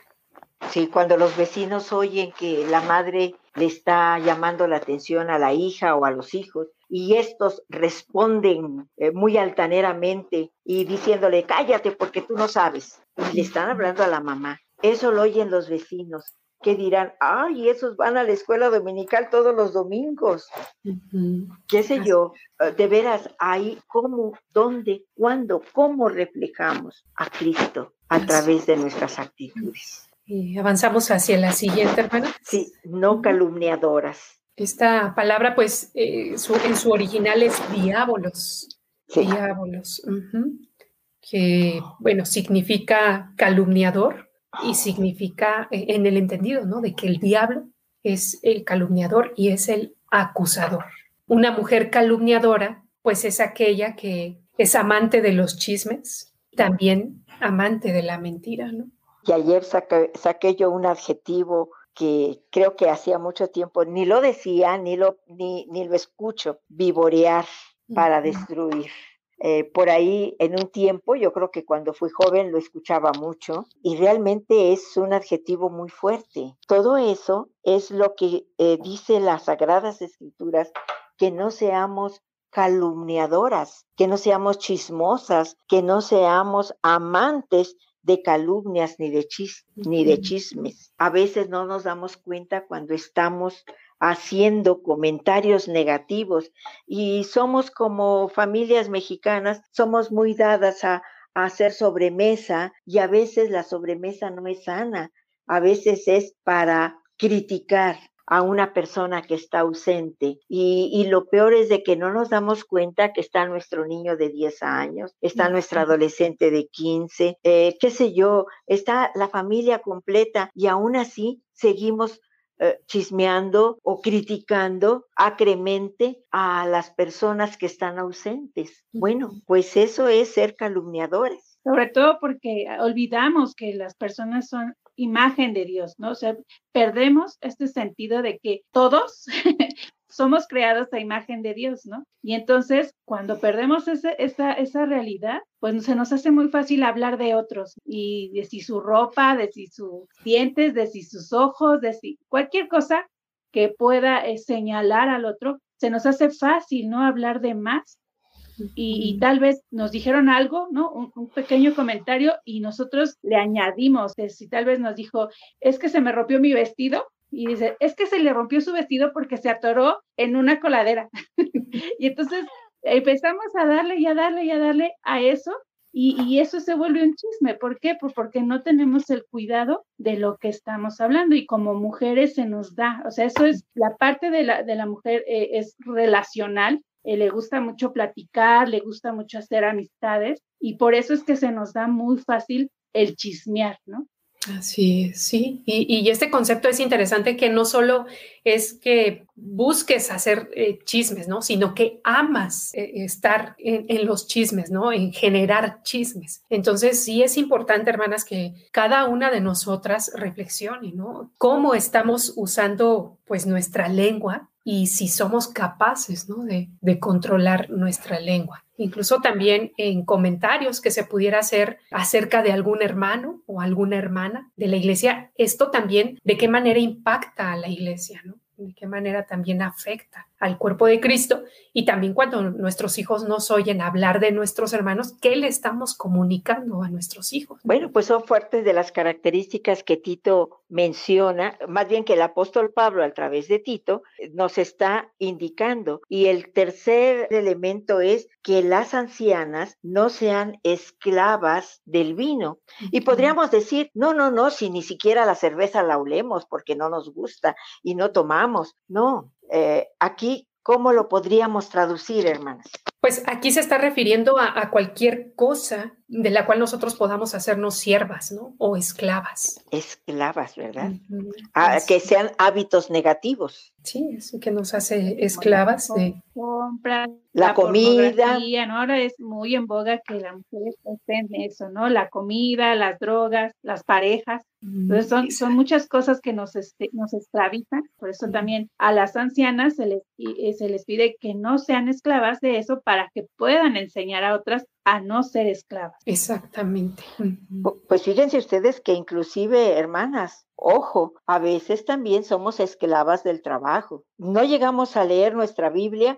Sí, cuando los vecinos oyen que la madre le está llamando la atención a la hija o a los hijos y estos responden eh, muy altaneramente y diciéndole, cállate porque tú no sabes. Y le están hablando a la mamá. Eso lo oyen los vecinos que dirán, ay, esos van a la escuela dominical todos los domingos. ¿Qué sé yo? Eh, de veras, ahí, ¿cómo, dónde, cuándo, cómo reflejamos a Cristo a través de nuestras actitudes? Y avanzamos hacia la siguiente, hermana. Sí, no calumniadoras. Esta palabra, pues, eh, en su original es diábolos. Diábolos. Que, bueno, significa calumniador y significa eh, en el entendido, ¿no? De que el diablo es el calumniador y es el acusador. Una mujer calumniadora, pues es aquella que es amante de los chismes, también amante de la mentira, ¿no? Y ayer saqué, yo un adjetivo que creo que hacía mucho tiempo ni lo decía, ni lo, ni, ni lo escucho, vivorear para destruir. Eh, por ahí en un tiempo, yo creo que cuando fui joven lo escuchaba mucho y realmente es un adjetivo muy fuerte. Todo eso es lo que eh, dice las Sagradas Escrituras, que no seamos calumniadoras, que no seamos chismosas, que no seamos amantes de calumnias ni de, ni de chismes. A veces no nos damos cuenta cuando estamos haciendo comentarios negativos. Y somos como familias mexicanas, somos muy dadas a, hacer sobremesa y a veces la sobremesa no es sana, a veces es para criticar a una persona que está ausente. Y, lo peor es de que no nos damos cuenta que está nuestro niño de 10 años, está nuestra adolescente de 15, eh, qué sé yo, está la familia completa y aún así seguimos eh, chismeando o criticando acremente a las personas que están ausentes. Bueno, pues eso es ser calumniadores. Sobre todo porque olvidamos que las personas son imagen de Dios, ¿no? O sea, perdemos este sentido de que todos somos creados a imagen de Dios, ¿no? Y entonces, cuando perdemos esa, esa realidad, pues se nos hace muy fácil hablar de otros y de si su ropa, de si sus dientes, de si sus ojos, de si cualquier cosa que pueda eh, señalar al otro, se nos hace fácil, ¿no? Hablar de más. Y, tal vez nos dijeron algo, ¿no? Un, un, pequeño comentario y nosotros le añadimos, si tal vez nos dijo, es que se me rompió mi vestido, y dice, es que se le rompió su vestido porque se atoró en una coladera. y entonces empezamos a darle y a darle y a darle a eso y, eso se vuelve un chisme. ¿Por qué? Pues porque no tenemos el cuidado de lo que estamos hablando y como mujeres se nos da. O sea, eso es la parte de la, de la mujer eh, es relacional. Eh, le gusta mucho platicar, le gusta mucho hacer amistades y por eso es que se nos da muy fácil el chismear, ¿no? Así sí. Y, este concepto es interesante que no solo es que busques hacer eh, chismes, ¿no? Sino que amas eh, estar en, los chismes, ¿no? En generar chismes. Entonces, sí es importante, hermanas, que cada una de nosotras reflexione, ¿no? Cómo estamos usando, pues, nuestra lengua y si somos capaces, de controlar nuestra lengua incluso también en comentarios que se pudiera hacer acerca de algún hermano o alguna hermana de la iglesia, esto también de qué manera impacta a la iglesia. De qué manera también afecta al cuerpo de Cristo y también cuando nuestros hijos nos oyen hablar de nuestros hermanos, ¿qué le estamos comunicando a nuestros hijos? Bueno, pues son fuertes de las características que Tito menciona, más bien que el apóstol Pablo a través de Tito nos está indicando. Y el tercer elemento es que las ancianas no sean esclavas del vino. Y podríamos decir, no, no, no, si ni siquiera la cerveza la olemos porque no nos gusta y no tomamos. No, eh, aquí, ¿cómo lo podríamos traducir, hermanas? Pues aquí se está refiriendo a, cualquier cosa de la cual nosotros podamos hacernos siervas, ¿no? O esclavas. Esclavas, ¿verdad? Ah, que sean hábitos negativos. Sí, eso que nos hace esclavas de compra, la, comida. ¿no? Ahora es muy en boga que la mujer esté en eso, ¿no? La comida, las drogas, las parejas. Entonces son, son muchas cosas que nos, este, nos esclavizan. Por eso también a las ancianas se les, eh, se les pide que no sean esclavas de eso para que puedan enseñar a otras a no ser esclavas. Exactamente. Pues fíjense ustedes que inclusive, hermanas, ojo, a veces también somos esclavas del trabajo. No llegamos a leer nuestra Biblia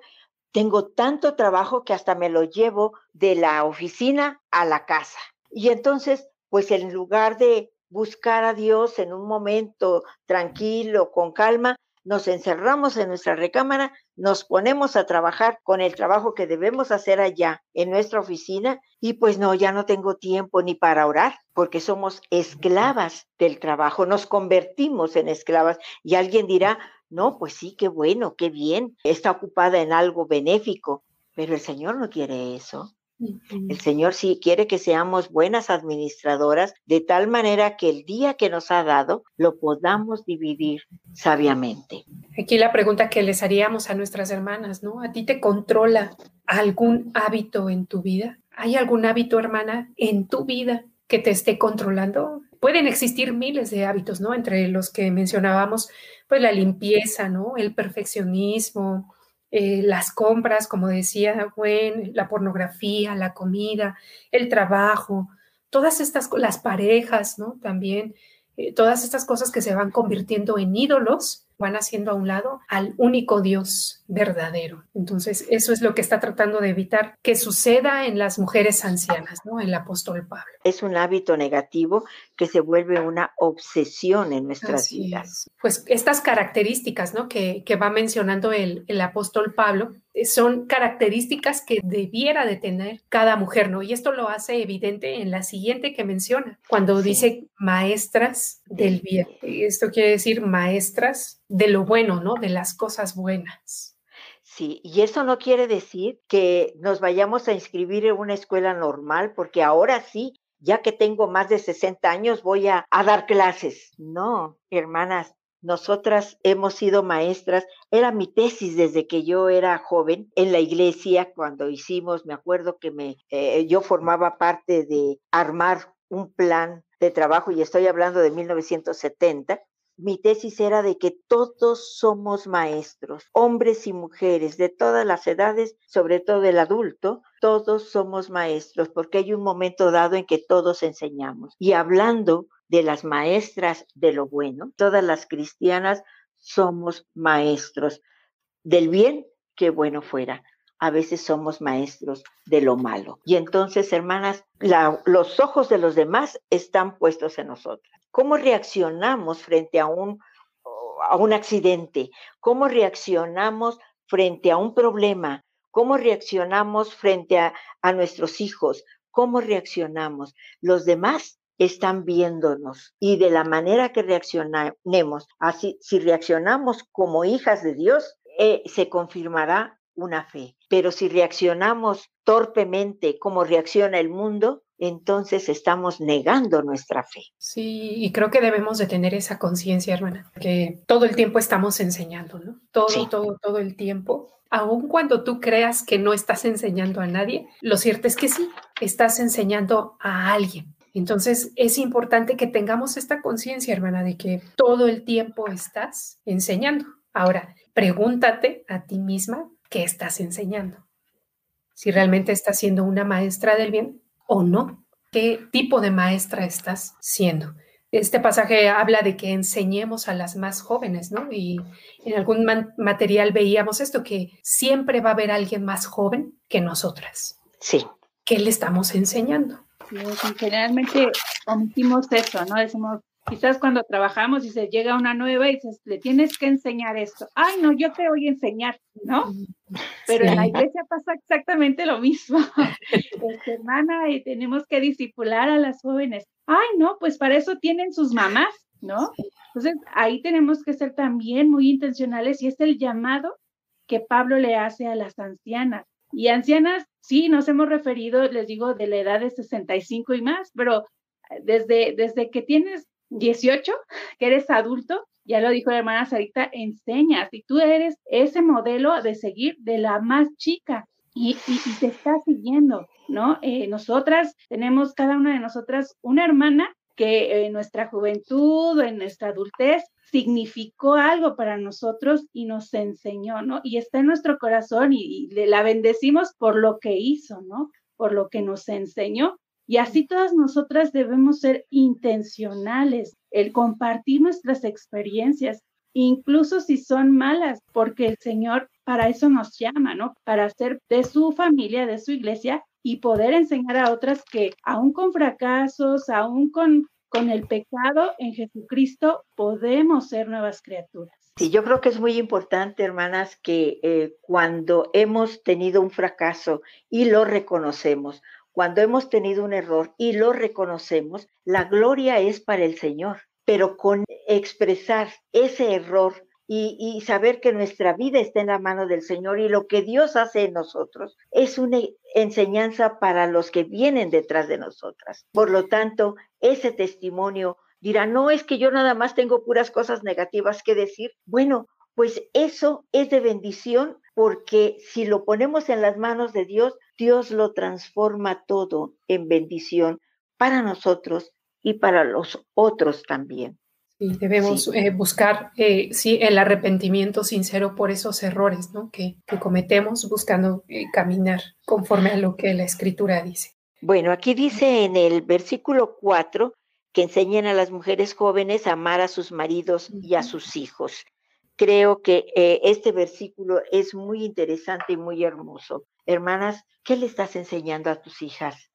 tengo tanto trabajo que hasta me lo llevo de la oficina a la casa. Y entonces, pues en lugar de buscar a Dios en un momento tranquilo, con calma, nos encerramos en nuestra recámara, nos ponemos a trabajar con el trabajo que debemos hacer allá en nuestra oficina y pues no, ya no tengo tiempo ni para orar porque somos esclavas del trabajo, nos convertimos en esclavas y alguien dirá, no, pues sí, qué bueno, qué bien, está ocupada en algo benéfico, pero el Señor no quiere eso. El Señor sí quiere que seamos buenas administradoras de tal manera que el día que nos ha dado lo podamos dividir sabiamente. Aquí la pregunta que les haríamos a nuestras hermanas, ¿no? ¿A ti te controla algún hábito en tu vida? ¿Hay algún hábito, hermana, en tu vida que te esté controlando? Pueden existir miles de hábitos, ¿no? Entre los que mencionábamos, pues la limpieza, ¿no? El perfeccionismo, eh, las compras, como decía Gwen, la pornografía, la comida, el trabajo, todas estas, las parejas, ¿no? También, eh, todas estas cosas que se van convirtiendo en ídolos van haciendo a un lado al único Dios verdadero. Entonces, eso es lo que está tratando de evitar que suceda en las mujeres ancianas, ¿no? El apóstol Pablo. Es un hábito negativo que se vuelve una obsesión en nuestras vidas. Pues estas características, ¿no? Que, que va mencionando el, el apóstol Pablo, eh, son características que debiera de tener cada mujer, ¿no? Y esto lo hace evidente en la siguiente que menciona, cuando dice maestras del bien. Esto quiere decir maestras de lo bueno, ¿no? De las cosas buenas. Sí, y eso no quiere decir que nos vayamos a inscribir en una escuela normal, porque ahora sí, ya que tengo más de 60 años, voy a, dar clases. No, hermanas, nosotras hemos sido maestras. Era mi tesis desde que yo era joven en la iglesia, cuando hicimos, me acuerdo que me, eh, yo formaba parte de armar un plan de trabajo y estoy hablando de 1970 mi tesis era de que todos somos maestros, hombres y mujeres de todas las edades, sobre todo el adulto, todos somos maestros, porque hay un momento dado en que todos enseñamos. Y hablando de las maestras de lo bueno, todas las cristianas somos maestros del bien, que bueno fuera. A veces somos maestros de lo malo. Y entonces, hermanas, los ojos de los demás están puestos en nosotras cómo reaccionamos frente a un, a un accidente, cómo reaccionamos frente a un problema, cómo reaccionamos frente a, a nuestros hijos, cómo reaccionamos. Los demás están viéndonos y de la manera que reaccionemos, así si reaccionamos como hijas de Dios, eh, se confirmará una fe. Pero si reaccionamos torpemente como reacciona el mundo, entonces estamos negando nuestra fe. Sí, y creo que debemos de tener esa conciencia, hermana, que todo el tiempo estamos enseñando, ¿no? Todo, todo, todo el tiempo. Aun cuando tú creas que no estás enseñando a nadie, lo cierto es que sí, estás enseñando a alguien. Entonces es importante que tengamos esta conciencia, hermana, de que todo el tiempo estás enseñando. Ahora, pregúntate a ti misma qué estás enseñando. Si realmente estás siendo una maestra del bien o no. ¿Qué tipo de maestra estás siendo? Este pasaje habla de que enseñemos a las más jóvenes, ¿no? Y en algún material veíamos esto, que siempre va a haber alguien más joven que nosotras. Sí. ¿Qué le estamos enseñando? generalmente omitimos eso, ¿no? Decimos, Quizás cuando trabajamos y se llega una nueva y dices, le tienes que enseñar esto. Ay, no, yo te voy a enseñar, ¿no? Pero en la iglesia pasa exactamente lo mismo. Este, hermana, y tenemos que disipular a las jóvenes. Ay, no, pues para eso tienen sus mamás, ¿no? Entonces, ahí tenemos que ser también muy intencionales y es el llamado que Pablo le hace a las ancianas. Y ancianas, sí, nos hemos referido, les digo, de la edad de 65 y más, pero desde, desde que tienes 18, que eres adulto, ya lo dijo la hermana Sarita, enseñas y tú eres ese modelo de seguir de la más chica y, te está siguiendo, ¿no? Eh, nosotras tenemos, cada una de nosotras, una hermana que en nuestra juventud, en nuestra adultez, significó algo para nosotros y nos enseñó, ¿no? Y está en nuestro corazón y, y la bendecimos por lo que hizo, ¿no? Por lo que nos enseñó y así todas nosotras debemos ser intencionales, el compartir nuestras experiencias, incluso si son malas, porque el Señor para eso nos llama, ¿no? Para ser de su familia, de su iglesia y poder enseñar a otras que aún con fracasos, aún con, con el pecado en Jesucristo, podemos ser nuevas criaturas. Sí, yo creo que es muy importante, hermanas, que eh, cuando hemos tenido un fracaso y lo reconocemos, cuando hemos tenido un error y lo reconocemos, la gloria es para el Señor, pero con expresar ese error y, saber que nuestra vida está en la mano del Señor y lo que Dios hace en nosotros es una enseñanza para los que vienen detrás de nosotras. Por lo tanto, ese testimonio dirá, no es que yo nada más tengo puras cosas negativas que decir. Bueno, pues eso es de bendición porque si lo ponemos en las manos de Dios, Dios lo transforma todo en bendición para nosotros y para los otros también. Y debemos eh, buscar, eh, sí, el arrepentimiento sincero por esos errores ¿no? que, cometemos buscando eh, caminar conforme a lo que la escritura dice. Bueno, aquí dice en el versículo 4 que enseñen a las mujeres jóvenes a amar a sus maridos y a sus hijos. Creo que este versículo es muy interesante y muy hermoso. Hermanas, ¿qué le estás enseñando a tus hijas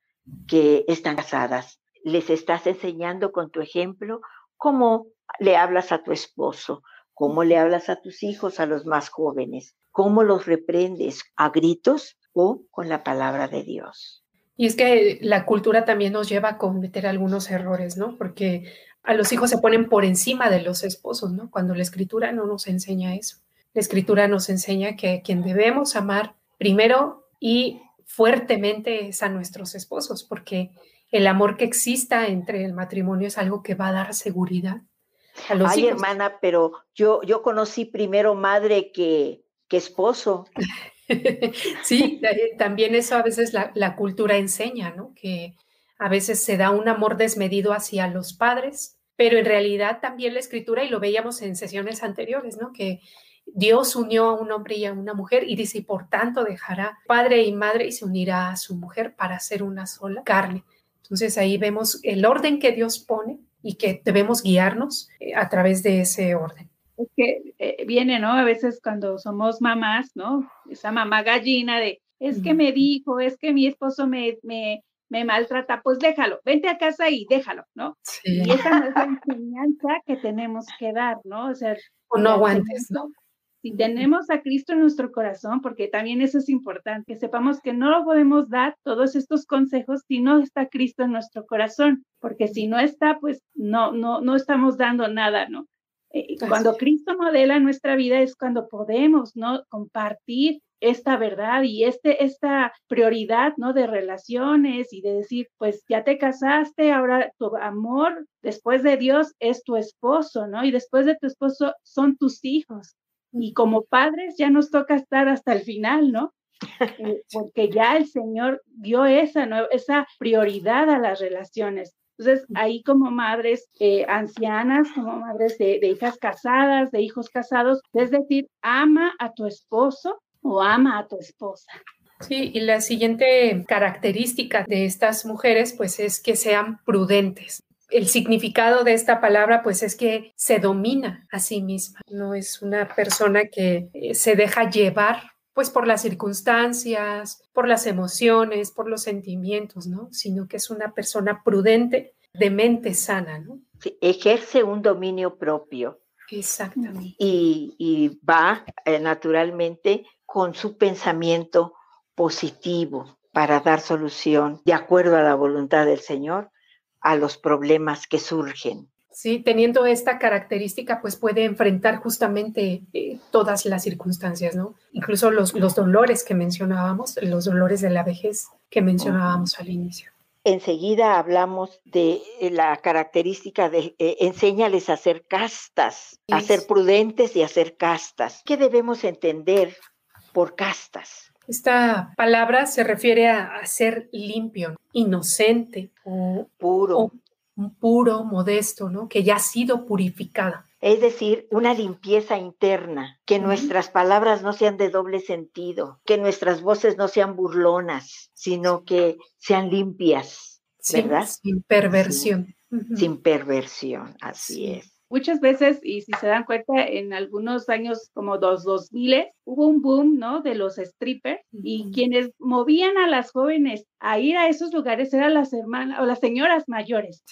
que están casadas? ¿Les estás enseñando con tu ejemplo cómo le hablas a tu esposo? ¿Cómo le hablas a tus hijos, a los más jóvenes? ¿Cómo los reprendes? ¿A gritos o con la palabra de Dios? Y es que la cultura también nos lleva a cometer algunos errores, ¿no? Porque a los hijos se ponen por encima de los esposos, ¿no? Cuando la escritura no nos enseña eso. La escritura nos enseña que quien debemos amar primero y fuertemente es a nuestros esposos, porque el amor que exista entre el matrimonio es algo que va a dar seguridad. A los Ay, hermana, pero yo, yo conocí primero madre que, que esposo. sí, también eso a veces la, cultura enseña, ¿no? Que a veces se da un amor desmedido hacia los padres, pero en realidad también la escritura, y lo veíamos en sesiones anteriores, ¿no? Que Dios unió a un hombre y a una mujer y dice, y por tanto dejará padre y madre y se unirá a su mujer para ser una sola carne. Entonces ahí vemos el orden que Dios pone y que debemos guiarnos eh, a través de ese orden es que eh, viene, ¿no? A veces cuando somos mamás, ¿no? Esa mamá gallina de, es que me dijo, es que mi esposo me, me, me maltrata, pues déjalo, vente a casa y déjalo, ¿no? Y esa no es la enseñanza que tenemos que dar, ¿no? O sea, o no aguantes, ¿no? Si tenemos a Cristo en nuestro corazón, porque también eso es importante, que sepamos que no lo podemos dar todos estos consejos si no está Cristo en nuestro corazón, porque si no está, pues no, no, no estamos dando nada, ¿no? Eh, cuando Cristo modela nuestra vida es cuando podemos, ¿no? Compartir esta verdad y este, esta prioridad, ¿no? De relaciones y de decir, pues ya te casaste, ahora tu amor después de Dios es tu esposo, ¿no? Y después de tu esposo son tus hijos. Y como padres ya nos toca estar hasta el final, ¿no? Eh, porque ya el Señor dio esa, ¿no? esa prioridad a las relaciones. Entonces, ahí como madres eh, ancianas, como madres de, hijas casadas, de hijos casados, es decir, ama a tu esposo o ama a tu esposa. Sí, y la siguiente característica de estas mujeres, pues es que sean prudentes. El significado de esta palabra, pues es que se domina a sí misma, no es una persona que eh, se deja llevar pues por las circunstancias, por las emociones, por los sentimientos, ¿no? Sino que es una persona prudente, de mente sana, ¿no? ejerce un dominio propio. Exactamente. Y, va eh, naturalmente con su pensamiento positivo para dar solución de acuerdo a la voluntad del Señor a los problemas que surgen. Sí, teniendo esta característica, pues puede enfrentar justamente eh, todas las circunstancias, ¿no? Incluso los, los dolores que mencionábamos, los dolores de la vejez que mencionábamos al inicio. Enseguida hablamos de eh, la característica de eh, enséñales a ser castas, a ser prudentes y a ser castas. ¿Qué debemos entender por castas? Esta palabra se refiere a, ser limpio, inocente o puro puro, modesto, ¿no? Que ya ha sido purificada. Es decir, una limpieza interna, que nuestras palabras no sean de doble sentido, que nuestras voces no sean burlonas, sino que sean limpias, ¿verdad? Sin perversión. Sin perversión, así es. Muchas veces, y si se dan cuenta, en algunos años como dos, dos miles, hubo un boom, ¿no? De los strippers y quienes movían a las jóvenes a ir a esos lugares eran las hermanas o las señoras mayores.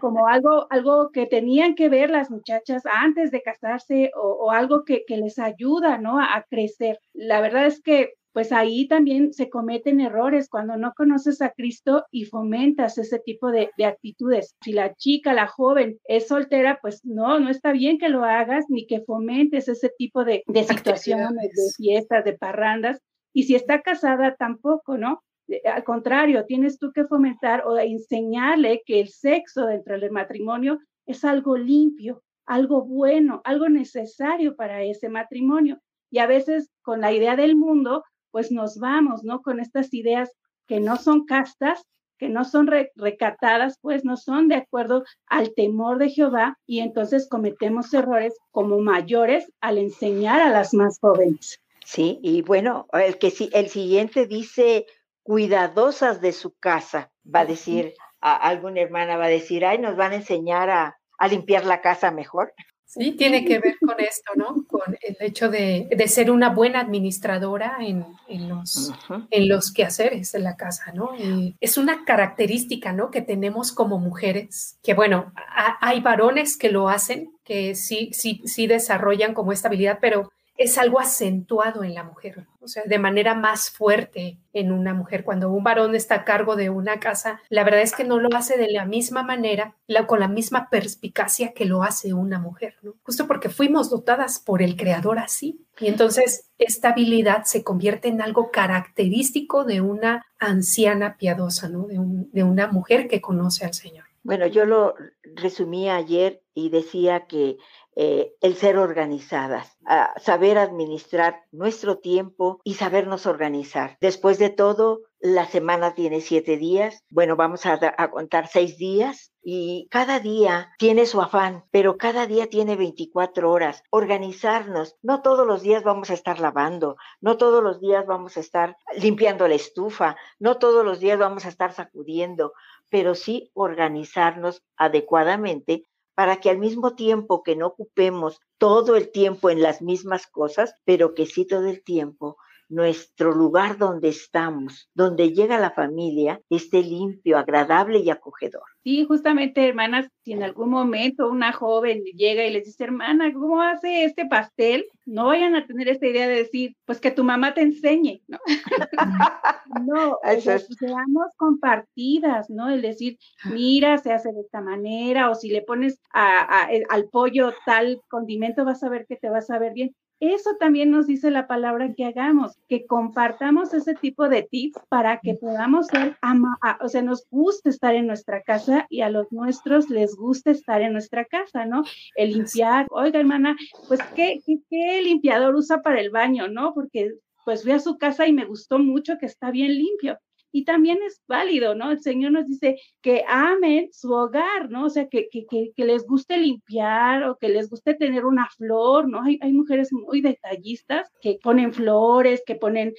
Como algo, algo que tenían que ver las muchachas antes de casarse o, algo que, que, les ayuda, ¿no? a crecer. La verdad es que pues ahí también se cometen errores cuando no conoces a Cristo y fomentas ese tipo de, actitudes. Si la chica, la joven es soltera, pues no, no está bien que lo hagas ni que fomentes ese tipo de, de situaciones, de fiestas, de parrandas. Y si está casada, tampoco, ¿no? Al contrario, tienes tú que fomentar o enseñarle que el sexo dentro del matrimonio es algo limpio, algo bueno, algo necesario para ese matrimonio. Y a veces con la idea del mundo, pues nos vamos, ¿no? Con estas ideas que no son castas, que no son recatadas, pues no son de acuerdo al temor de Jehová y entonces cometemos errores como mayores al enseñar a las más jóvenes. Sí, y bueno, el que el siguiente dice cuidadosas de su casa, va a decir, a, alguna hermana va a decir, ay, nos van a enseñar a, a limpiar la casa mejor. Sí, tiene que ver con esto, ¿no? Con el hecho de, ser una buena administradora en, los, en los quehaceres de la casa, ¿no? Y es una característica, ¿no? Que tenemos como mujeres, que bueno, hay varones que lo hacen, que sí, sí, sí desarrollan como esta habilidad, pero es algo acentuado en la mujer, o sea, de manera más fuerte en una mujer. Cuando un varón está a cargo de una casa, la verdad es que no lo hace de la misma manera, con la misma perspicacia que lo hace una mujer, ¿no? Justo porque fuimos dotadas por el creador así. Y entonces esta habilidad se convierte en algo característico de una anciana piadosa, ¿no? De, de una mujer que conoce al Señor. Bueno, yo lo resumí ayer y decía que eh, el ser organizadas, saber administrar nuestro tiempo y sabernos organizar. Después de todo, la semana tiene siete días, bueno, vamos a, a, contar seis días y cada día tiene su afán, pero cada día tiene 24 horas. Organizarnos, no todos los días vamos a estar lavando, no todos los días vamos a estar limpiando la estufa, no todos los días vamos a estar sacudiendo, pero sí organizarnos adecuadamente para que al mismo tiempo que no ocupemos todo el tiempo en las mismas cosas, pero que sí todo el tiempo nuestro lugar donde estamos, donde llega la familia, esté limpio, agradable y acogedor. Sí, justamente, hermanas, si en algún momento una joven llega y les dice, hermana, ¿cómo hace este pastel? No vayan a tener esta idea de decir, pues que tu mamá te enseñe, ¿no? no, seamos compartidas, ¿no? El decir, mira, se hace de esta manera, o si le pones al pollo tal condimento, vas a ver que te vas a ver bien. Eso también nos dice la palabra que hagamos, que compartamos ese tipo de tips para que podamos ser, ama o sea, nos guste estar en nuestra casa y a los nuestros les guste estar en nuestra casa, ¿no? El limpiar, oiga hermana, pues ¿qué, qué, qué limpiador usa para el baño, ¿no? Porque pues fui a su casa y me gustó mucho que está bien limpio y también es válido, ¿no? El Señor nos dice que amen su hogar, ¿no? O sea, que, que, que, les guste limpiar o que les guste tener una flor, ¿no? Hay, hay mujeres muy detallistas que ponen flores, que ponen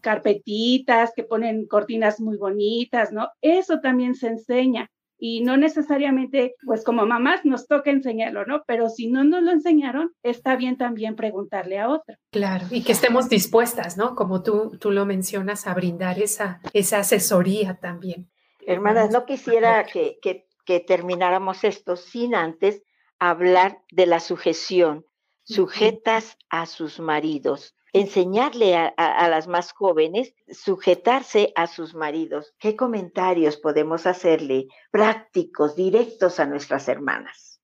carpetitas, que ponen cortinas muy bonitas, ¿no? Eso también se enseña y no necesariamente, pues como mamás nos toca enseñarlo, ¿no? Pero si no nos lo enseñaron, está bien también preguntarle a otra. Claro, y que estemos dispuestas, ¿no? Como tú, tú lo mencionas, a brindar esa, esa asesoría también. Hermanas, no quisiera que, que, que termináramos esto sin antes hablar de la sujeción, sujetas a sus maridos enseñarle a, las más jóvenes sujetarse a sus maridos. ¿Qué comentarios podemos hacerle prácticos, directos a nuestras hermanas?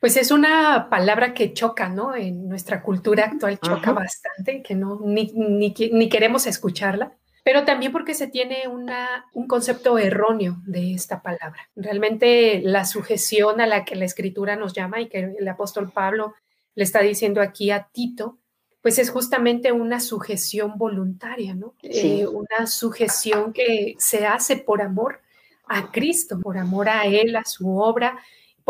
Pues es una palabra que choca, ¿no? En nuestra cultura actual choca bastante, que no ni, ni, queremos escucharla, pero también porque se tiene una, un concepto erróneo de esta palabra. Realmente la sujeción a la que la escritura nos llama y que el apóstol Pablo le está diciendo aquí a Tito, pues es justamente una sujeción voluntaria, ¿no? Eh, una sujeción que se hace por amor a Cristo, por amor a Él, a su obra,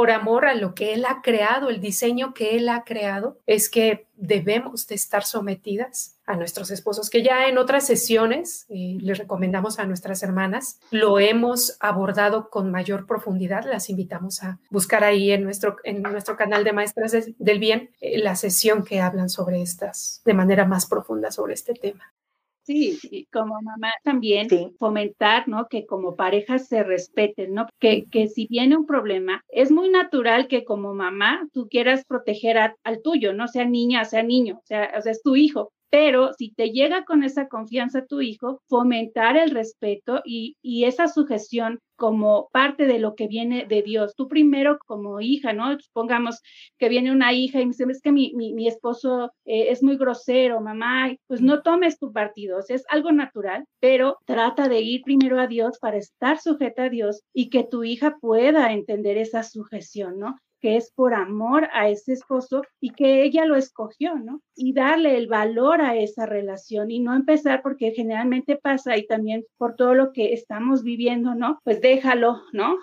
por amor a lo que Él ha creado, el diseño que Él ha creado, es que debemos de estar sometidas a nuestros esposos, que ya en otras sesiones eh, les recomendamos a nuestras hermanas, lo hemos abordado con mayor profundidad, las invitamos a buscar ahí en nuestro, en nuestro canal de Maestras del Bien eh, la sesión que hablan sobre estas, de manera más profunda sobre este tema. Sí, como mamá también fomentar, ¿no? Que como parejas se respeten, ¿no? Que, que si viene un problema, es muy natural que como mamá tú quieras proteger al tuyo, no sea niña, sea niño, sea, o sea, es tu hijo. Pero si te llega con esa confianza tu hijo, fomentar el respeto y, esa sujeción como parte de lo que viene de Dios. Tú primero como hija, ¿no? Supongamos que viene una hija y me dice, es que mi, esposo eh, es muy grosero, mamá, pues no tomes tu partido, o es algo natural, pero trata de ir primero a Dios para estar sujeta a Dios y que tu hija pueda entender esa sujeción, ¿no? Que es por amor a ese esposo y que ella lo escogió, ¿no? Y darle el valor a esa relación y no empezar porque generalmente pasa y también por todo lo que estamos viviendo, ¿no? Pues déjalo, ¿no?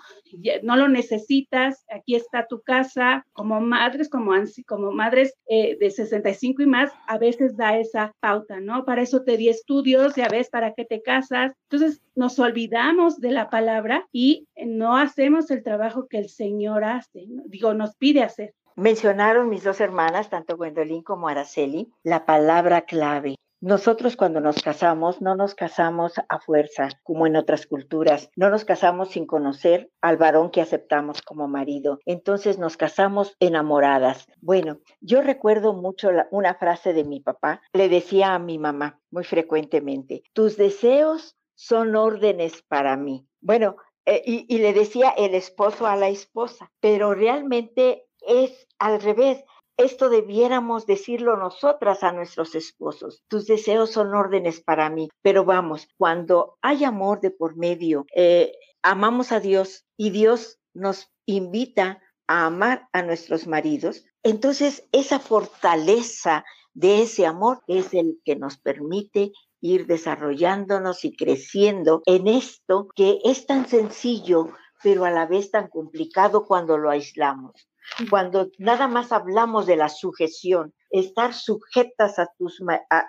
No lo necesitas, aquí está tu casa, como madres, como, como madres eh, de 65 y más, a veces da esa pauta, ¿no? Para eso te di estudios, ya ves, para qué te casas. Entonces nos olvidamos de la palabra y no hacemos el trabajo que el Señor hace, digo, nos pide hacer. Mencionaron mis dos hermanas, tanto Gwendolyn como Araceli, la palabra clave. Nosotros cuando nos casamos no nos casamos a fuerza, como en otras culturas. No nos casamos sin conocer al varón que aceptamos como marido. Entonces nos casamos enamoradas. Bueno, yo recuerdo mucho una frase de mi papá. Le decía a mi mamá muy frecuentemente, tus deseos son órdenes para mí. Bueno, eh, y, le decía el esposo a la esposa, pero realmente es al revés. Esto debiéramos decirlo nosotras a nuestros esposos. Tus deseos son órdenes para mí, pero vamos, cuando hay amor de por medio, eh, amamos a Dios y Dios nos invita a amar a nuestros maridos, entonces esa fortaleza de ese amor es el que nos permite ir desarrollándonos y creciendo en esto que es tan sencillo, pero a la vez tan complicado cuando lo aislamos. Cuando nada más hablamos de la sujeción, estar sujetas a,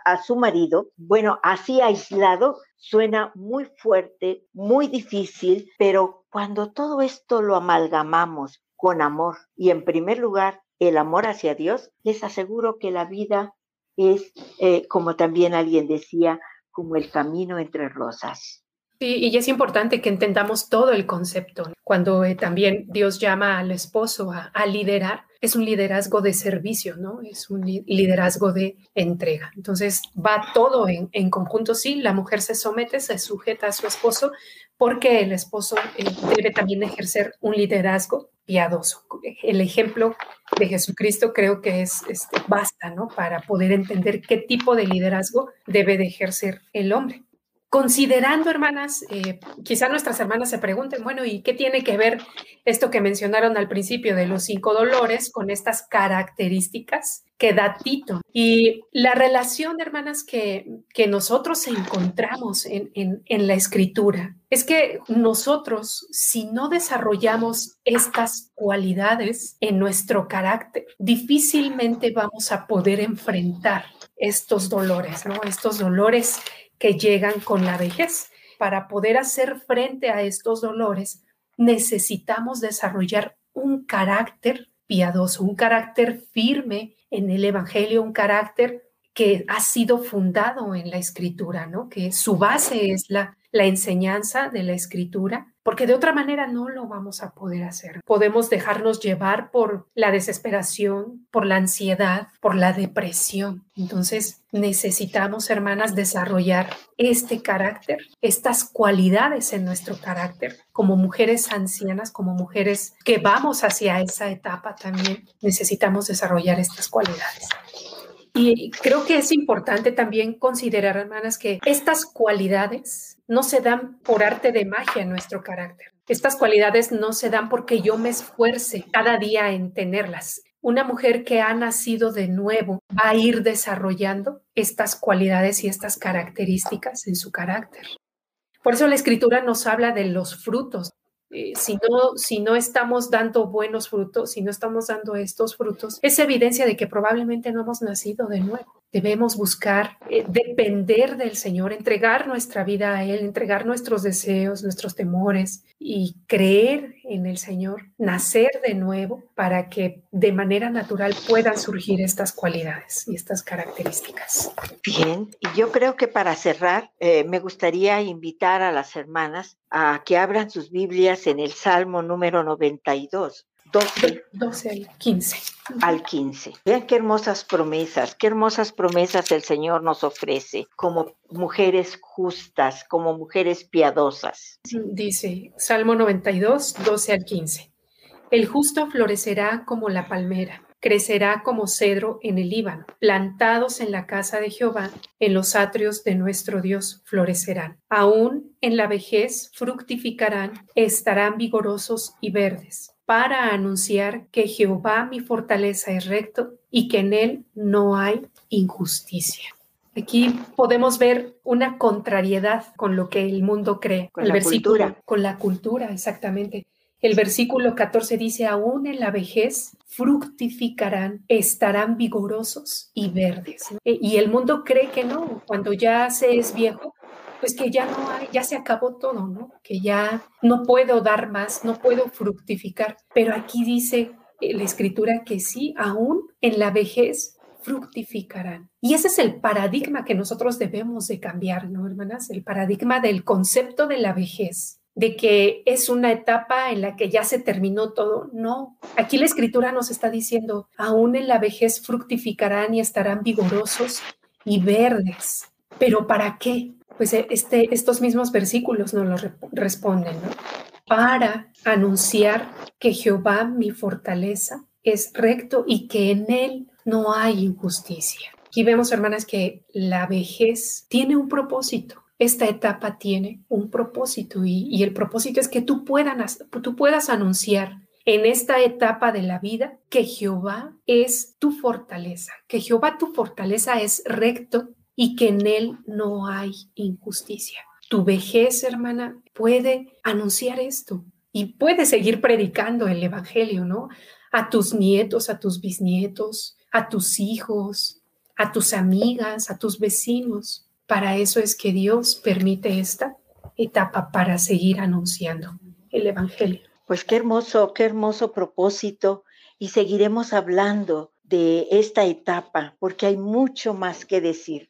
a, su marido, bueno, así aislado suena muy fuerte, muy difícil, pero cuando todo esto lo amalgamamos con amor y en primer lugar el amor hacia Dios, les aseguro que la vida es, eh, como también alguien decía, como el camino entre rosas. Sí, y es importante que entendamos todo el concepto. Cuando eh, también Dios llama al esposo a, liderar, es un liderazgo de servicio, ¿no? Es un liderazgo de entrega. Entonces va todo en, conjunto. Sí, la mujer se somete, se sujeta a su esposo, porque el esposo eh, debe también ejercer un liderazgo piadoso. El ejemplo de Jesucristo creo que es este, basta, ¿no? Para poder entender qué tipo de liderazgo debe de ejercer el hombre. Considerando, hermanas, eh, quizá nuestras hermanas se pregunten, bueno, ¿y qué tiene que ver esto que mencionaron al principio de los cinco dolores con estas características que da Tito? Y la relación, hermanas, que, que nosotros encontramos en, en, en la escritura es que nosotros, si no desarrollamos estas cualidades en nuestro carácter, difícilmente vamos a poder enfrentar estos dolores, ¿no? Estos dolores que llegan con la vejez. Para poder hacer frente a estos dolores, necesitamos desarrollar un carácter piadoso, un carácter firme en el Evangelio, un carácter que ha sido fundado en la escritura, ¿no? Que su base es la, la enseñanza de la escritura porque de otra manera no lo vamos a poder hacer. Podemos dejarnos llevar por la desesperación, por la ansiedad, por la depresión. Entonces necesitamos, hermanas, desarrollar este carácter, estas cualidades en nuestro carácter. Como mujeres ancianas, como mujeres que vamos hacia esa etapa también, necesitamos desarrollar estas cualidades. Y creo que es importante también considerar, hermanas, que estas cualidades no se dan por arte de magia en nuestro carácter. Estas cualidades no se dan porque yo me esfuerce cada día en tenerlas. Una mujer que ha nacido de nuevo va a ir desarrollando estas cualidades y estas características en su carácter. Por eso la escritura nos habla de los frutos eh, si, no, si no estamos dando buenos frutos, si no estamos dando estos frutos, es evidencia de que probablemente no hemos nacido de nuevo. Debemos buscar eh, depender del Señor, entregar nuestra vida a Él, entregar nuestros deseos, nuestros temores y creer en el Señor, nacer de nuevo para que de manera natural puedan surgir estas cualidades y estas características. Bien, y yo creo que para cerrar, eh, me gustaría invitar a las hermanas a que abran sus Biblias en el Salmo número 92. 12, 12 al 15. Al 15. Vean qué hermosas promesas, qué hermosas promesas el Señor nos ofrece como mujeres justas, como mujeres piadosas. Dice Salmo 92, 12 al 15. El justo florecerá como la palmera crecerá como cedro en el Líbano, plantados en la casa de Jehová, en los atrios de nuestro Dios florecerán. Aún en la vejez fructificarán, estarán vigorosos y verdes, para anunciar que Jehová mi fortaleza es recto y que en él no hay injusticia. Aquí podemos ver una contrariedad con lo que el mundo cree. Con el la versículo, cultura. Con la cultura, exactamente. El versículo 14 dice, aún en la vejez fructificarán, estarán vigorosos y verdes. E, y el mundo cree que no, cuando ya se es viejo, pues que ya no hay, ya se acabó todo, ¿no? Que ya no puedo dar más, no puedo fructificar. Pero aquí dice eh, la escritura que sí, aún en la vejez fructificarán. Y ese es el paradigma que nosotros debemos de cambiar, ¿no, hermanas? El paradigma del concepto de la vejez de que es una etapa en la que ya se terminó todo. No, aquí la escritura nos está diciendo, aún en la vejez fructificarán y estarán vigorosos y verdes. ¿Pero para qué? Pues eh, este, estos mismos versículos nos lo responden, ¿no? Para anunciar que Jehová, mi fortaleza, es recto y que en él no hay injusticia. Aquí vemos, hermanas, que la vejez tiene un propósito esta etapa tiene un propósito y, el propósito es que tú, tú puedas anunciar en esta etapa de la vida que Jehová es tu fortaleza, que Jehová tu fortaleza es recto y que en él no hay injusticia. Tu vejez, hermana, puede anunciar esto y puede seguir predicando el Evangelio, ¿no? A tus nietos, a tus bisnietos, a tus hijos, a tus amigas, a tus vecinos. Para eso es que Dios permite esta etapa para seguir anunciando el Evangelio. Pues qué hermoso, qué hermoso propósito y seguiremos hablando de esta etapa porque hay mucho más que decir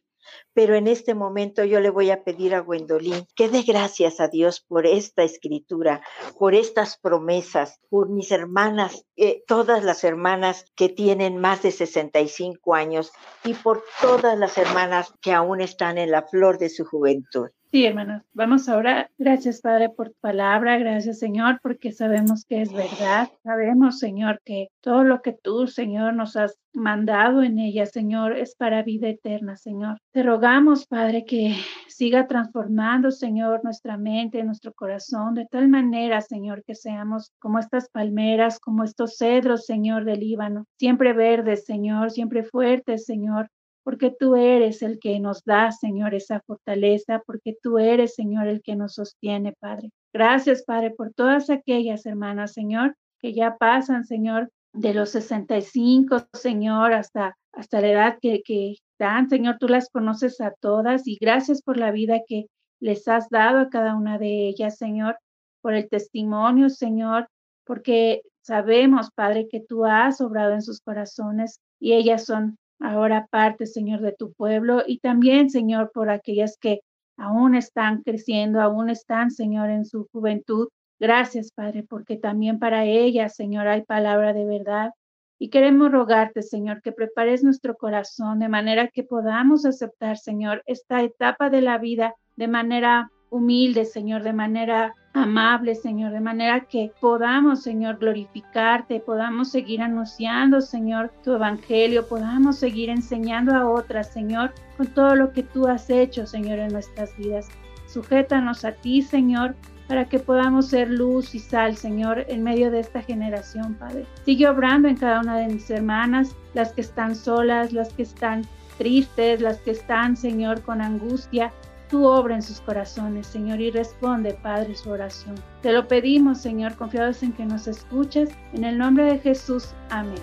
pero en este momento yo le voy a pedir a Gwendolyn que dé gracias a Dios por esta escritura, por estas promesas, por mis hermanas, eh, todas las hermanas que tienen más de 65 años y por todas las hermanas que aún están en la flor de su juventud. Sí, hermanos, vamos ahora. Gracias, Padre, por tu palabra. Gracias, Señor, porque sabemos que es verdad. Sabemos, Señor, que todo lo que tú, Señor, nos has mandado en ella, Señor, es para vida eterna, Señor. Te rogamos, Padre, que siga transformando, Señor, nuestra mente, nuestro corazón, de tal manera, Señor, que seamos como estas palmeras, como estos cedros, Señor, del Líbano, siempre verdes, Señor, siempre fuertes, Señor, porque tú eres el que nos da, Señor, esa fortaleza, porque tú eres, Señor, el que nos sostiene, Padre. Gracias, Padre, por todas aquellas hermanas, Señor, que ya pasan, Señor, de los 65, Señor, hasta, hasta la edad que, que dan, Señor, tú las conoces a todas y gracias por la vida que les has dado a cada una de ellas, Señor, por el testimonio, Señor, porque sabemos, Padre, que tú has obrado en sus corazones y ellas son ahora parte, Señor, de tu pueblo y también, Señor, por aquellas que aún están creciendo, aún están, Señor, en su juventud. Gracias, Padre, porque también para ellas, Señor, hay palabra de verdad. Y queremos rogarte, Señor, que prepares nuestro corazón de manera que podamos aceptar, Señor, esta etapa de la vida de manera humilde, Señor, de manera amable, Señor, de manera que podamos, Señor, glorificarte, podamos seguir anunciando, Señor, tu evangelio, podamos seguir enseñando a otras, Señor, con todo lo que tú has hecho, Señor, en nuestras vidas. Sujétanos a ti, Señor, para que podamos ser luz y sal, Señor, en medio de esta generación, Padre. Sigue obrando en cada una de mis hermanas, las que están solas, las que están tristes, las que están, Señor, con angustia, tu obra en sus corazones, Señor, y responde, Padre, su oración. Te lo pedimos, Señor, confiados en que nos escuchas. En el nombre de Jesús. Amén.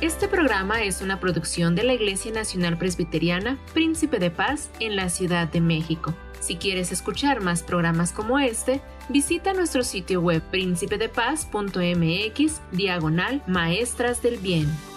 Este programa es una producción de la Iglesia Nacional Presbiteriana Príncipe de Paz en la Ciudad de México. Si quieres escuchar más programas como este, visita nuestro sitio web príncipedepaz.mx diagonal maestras del bien.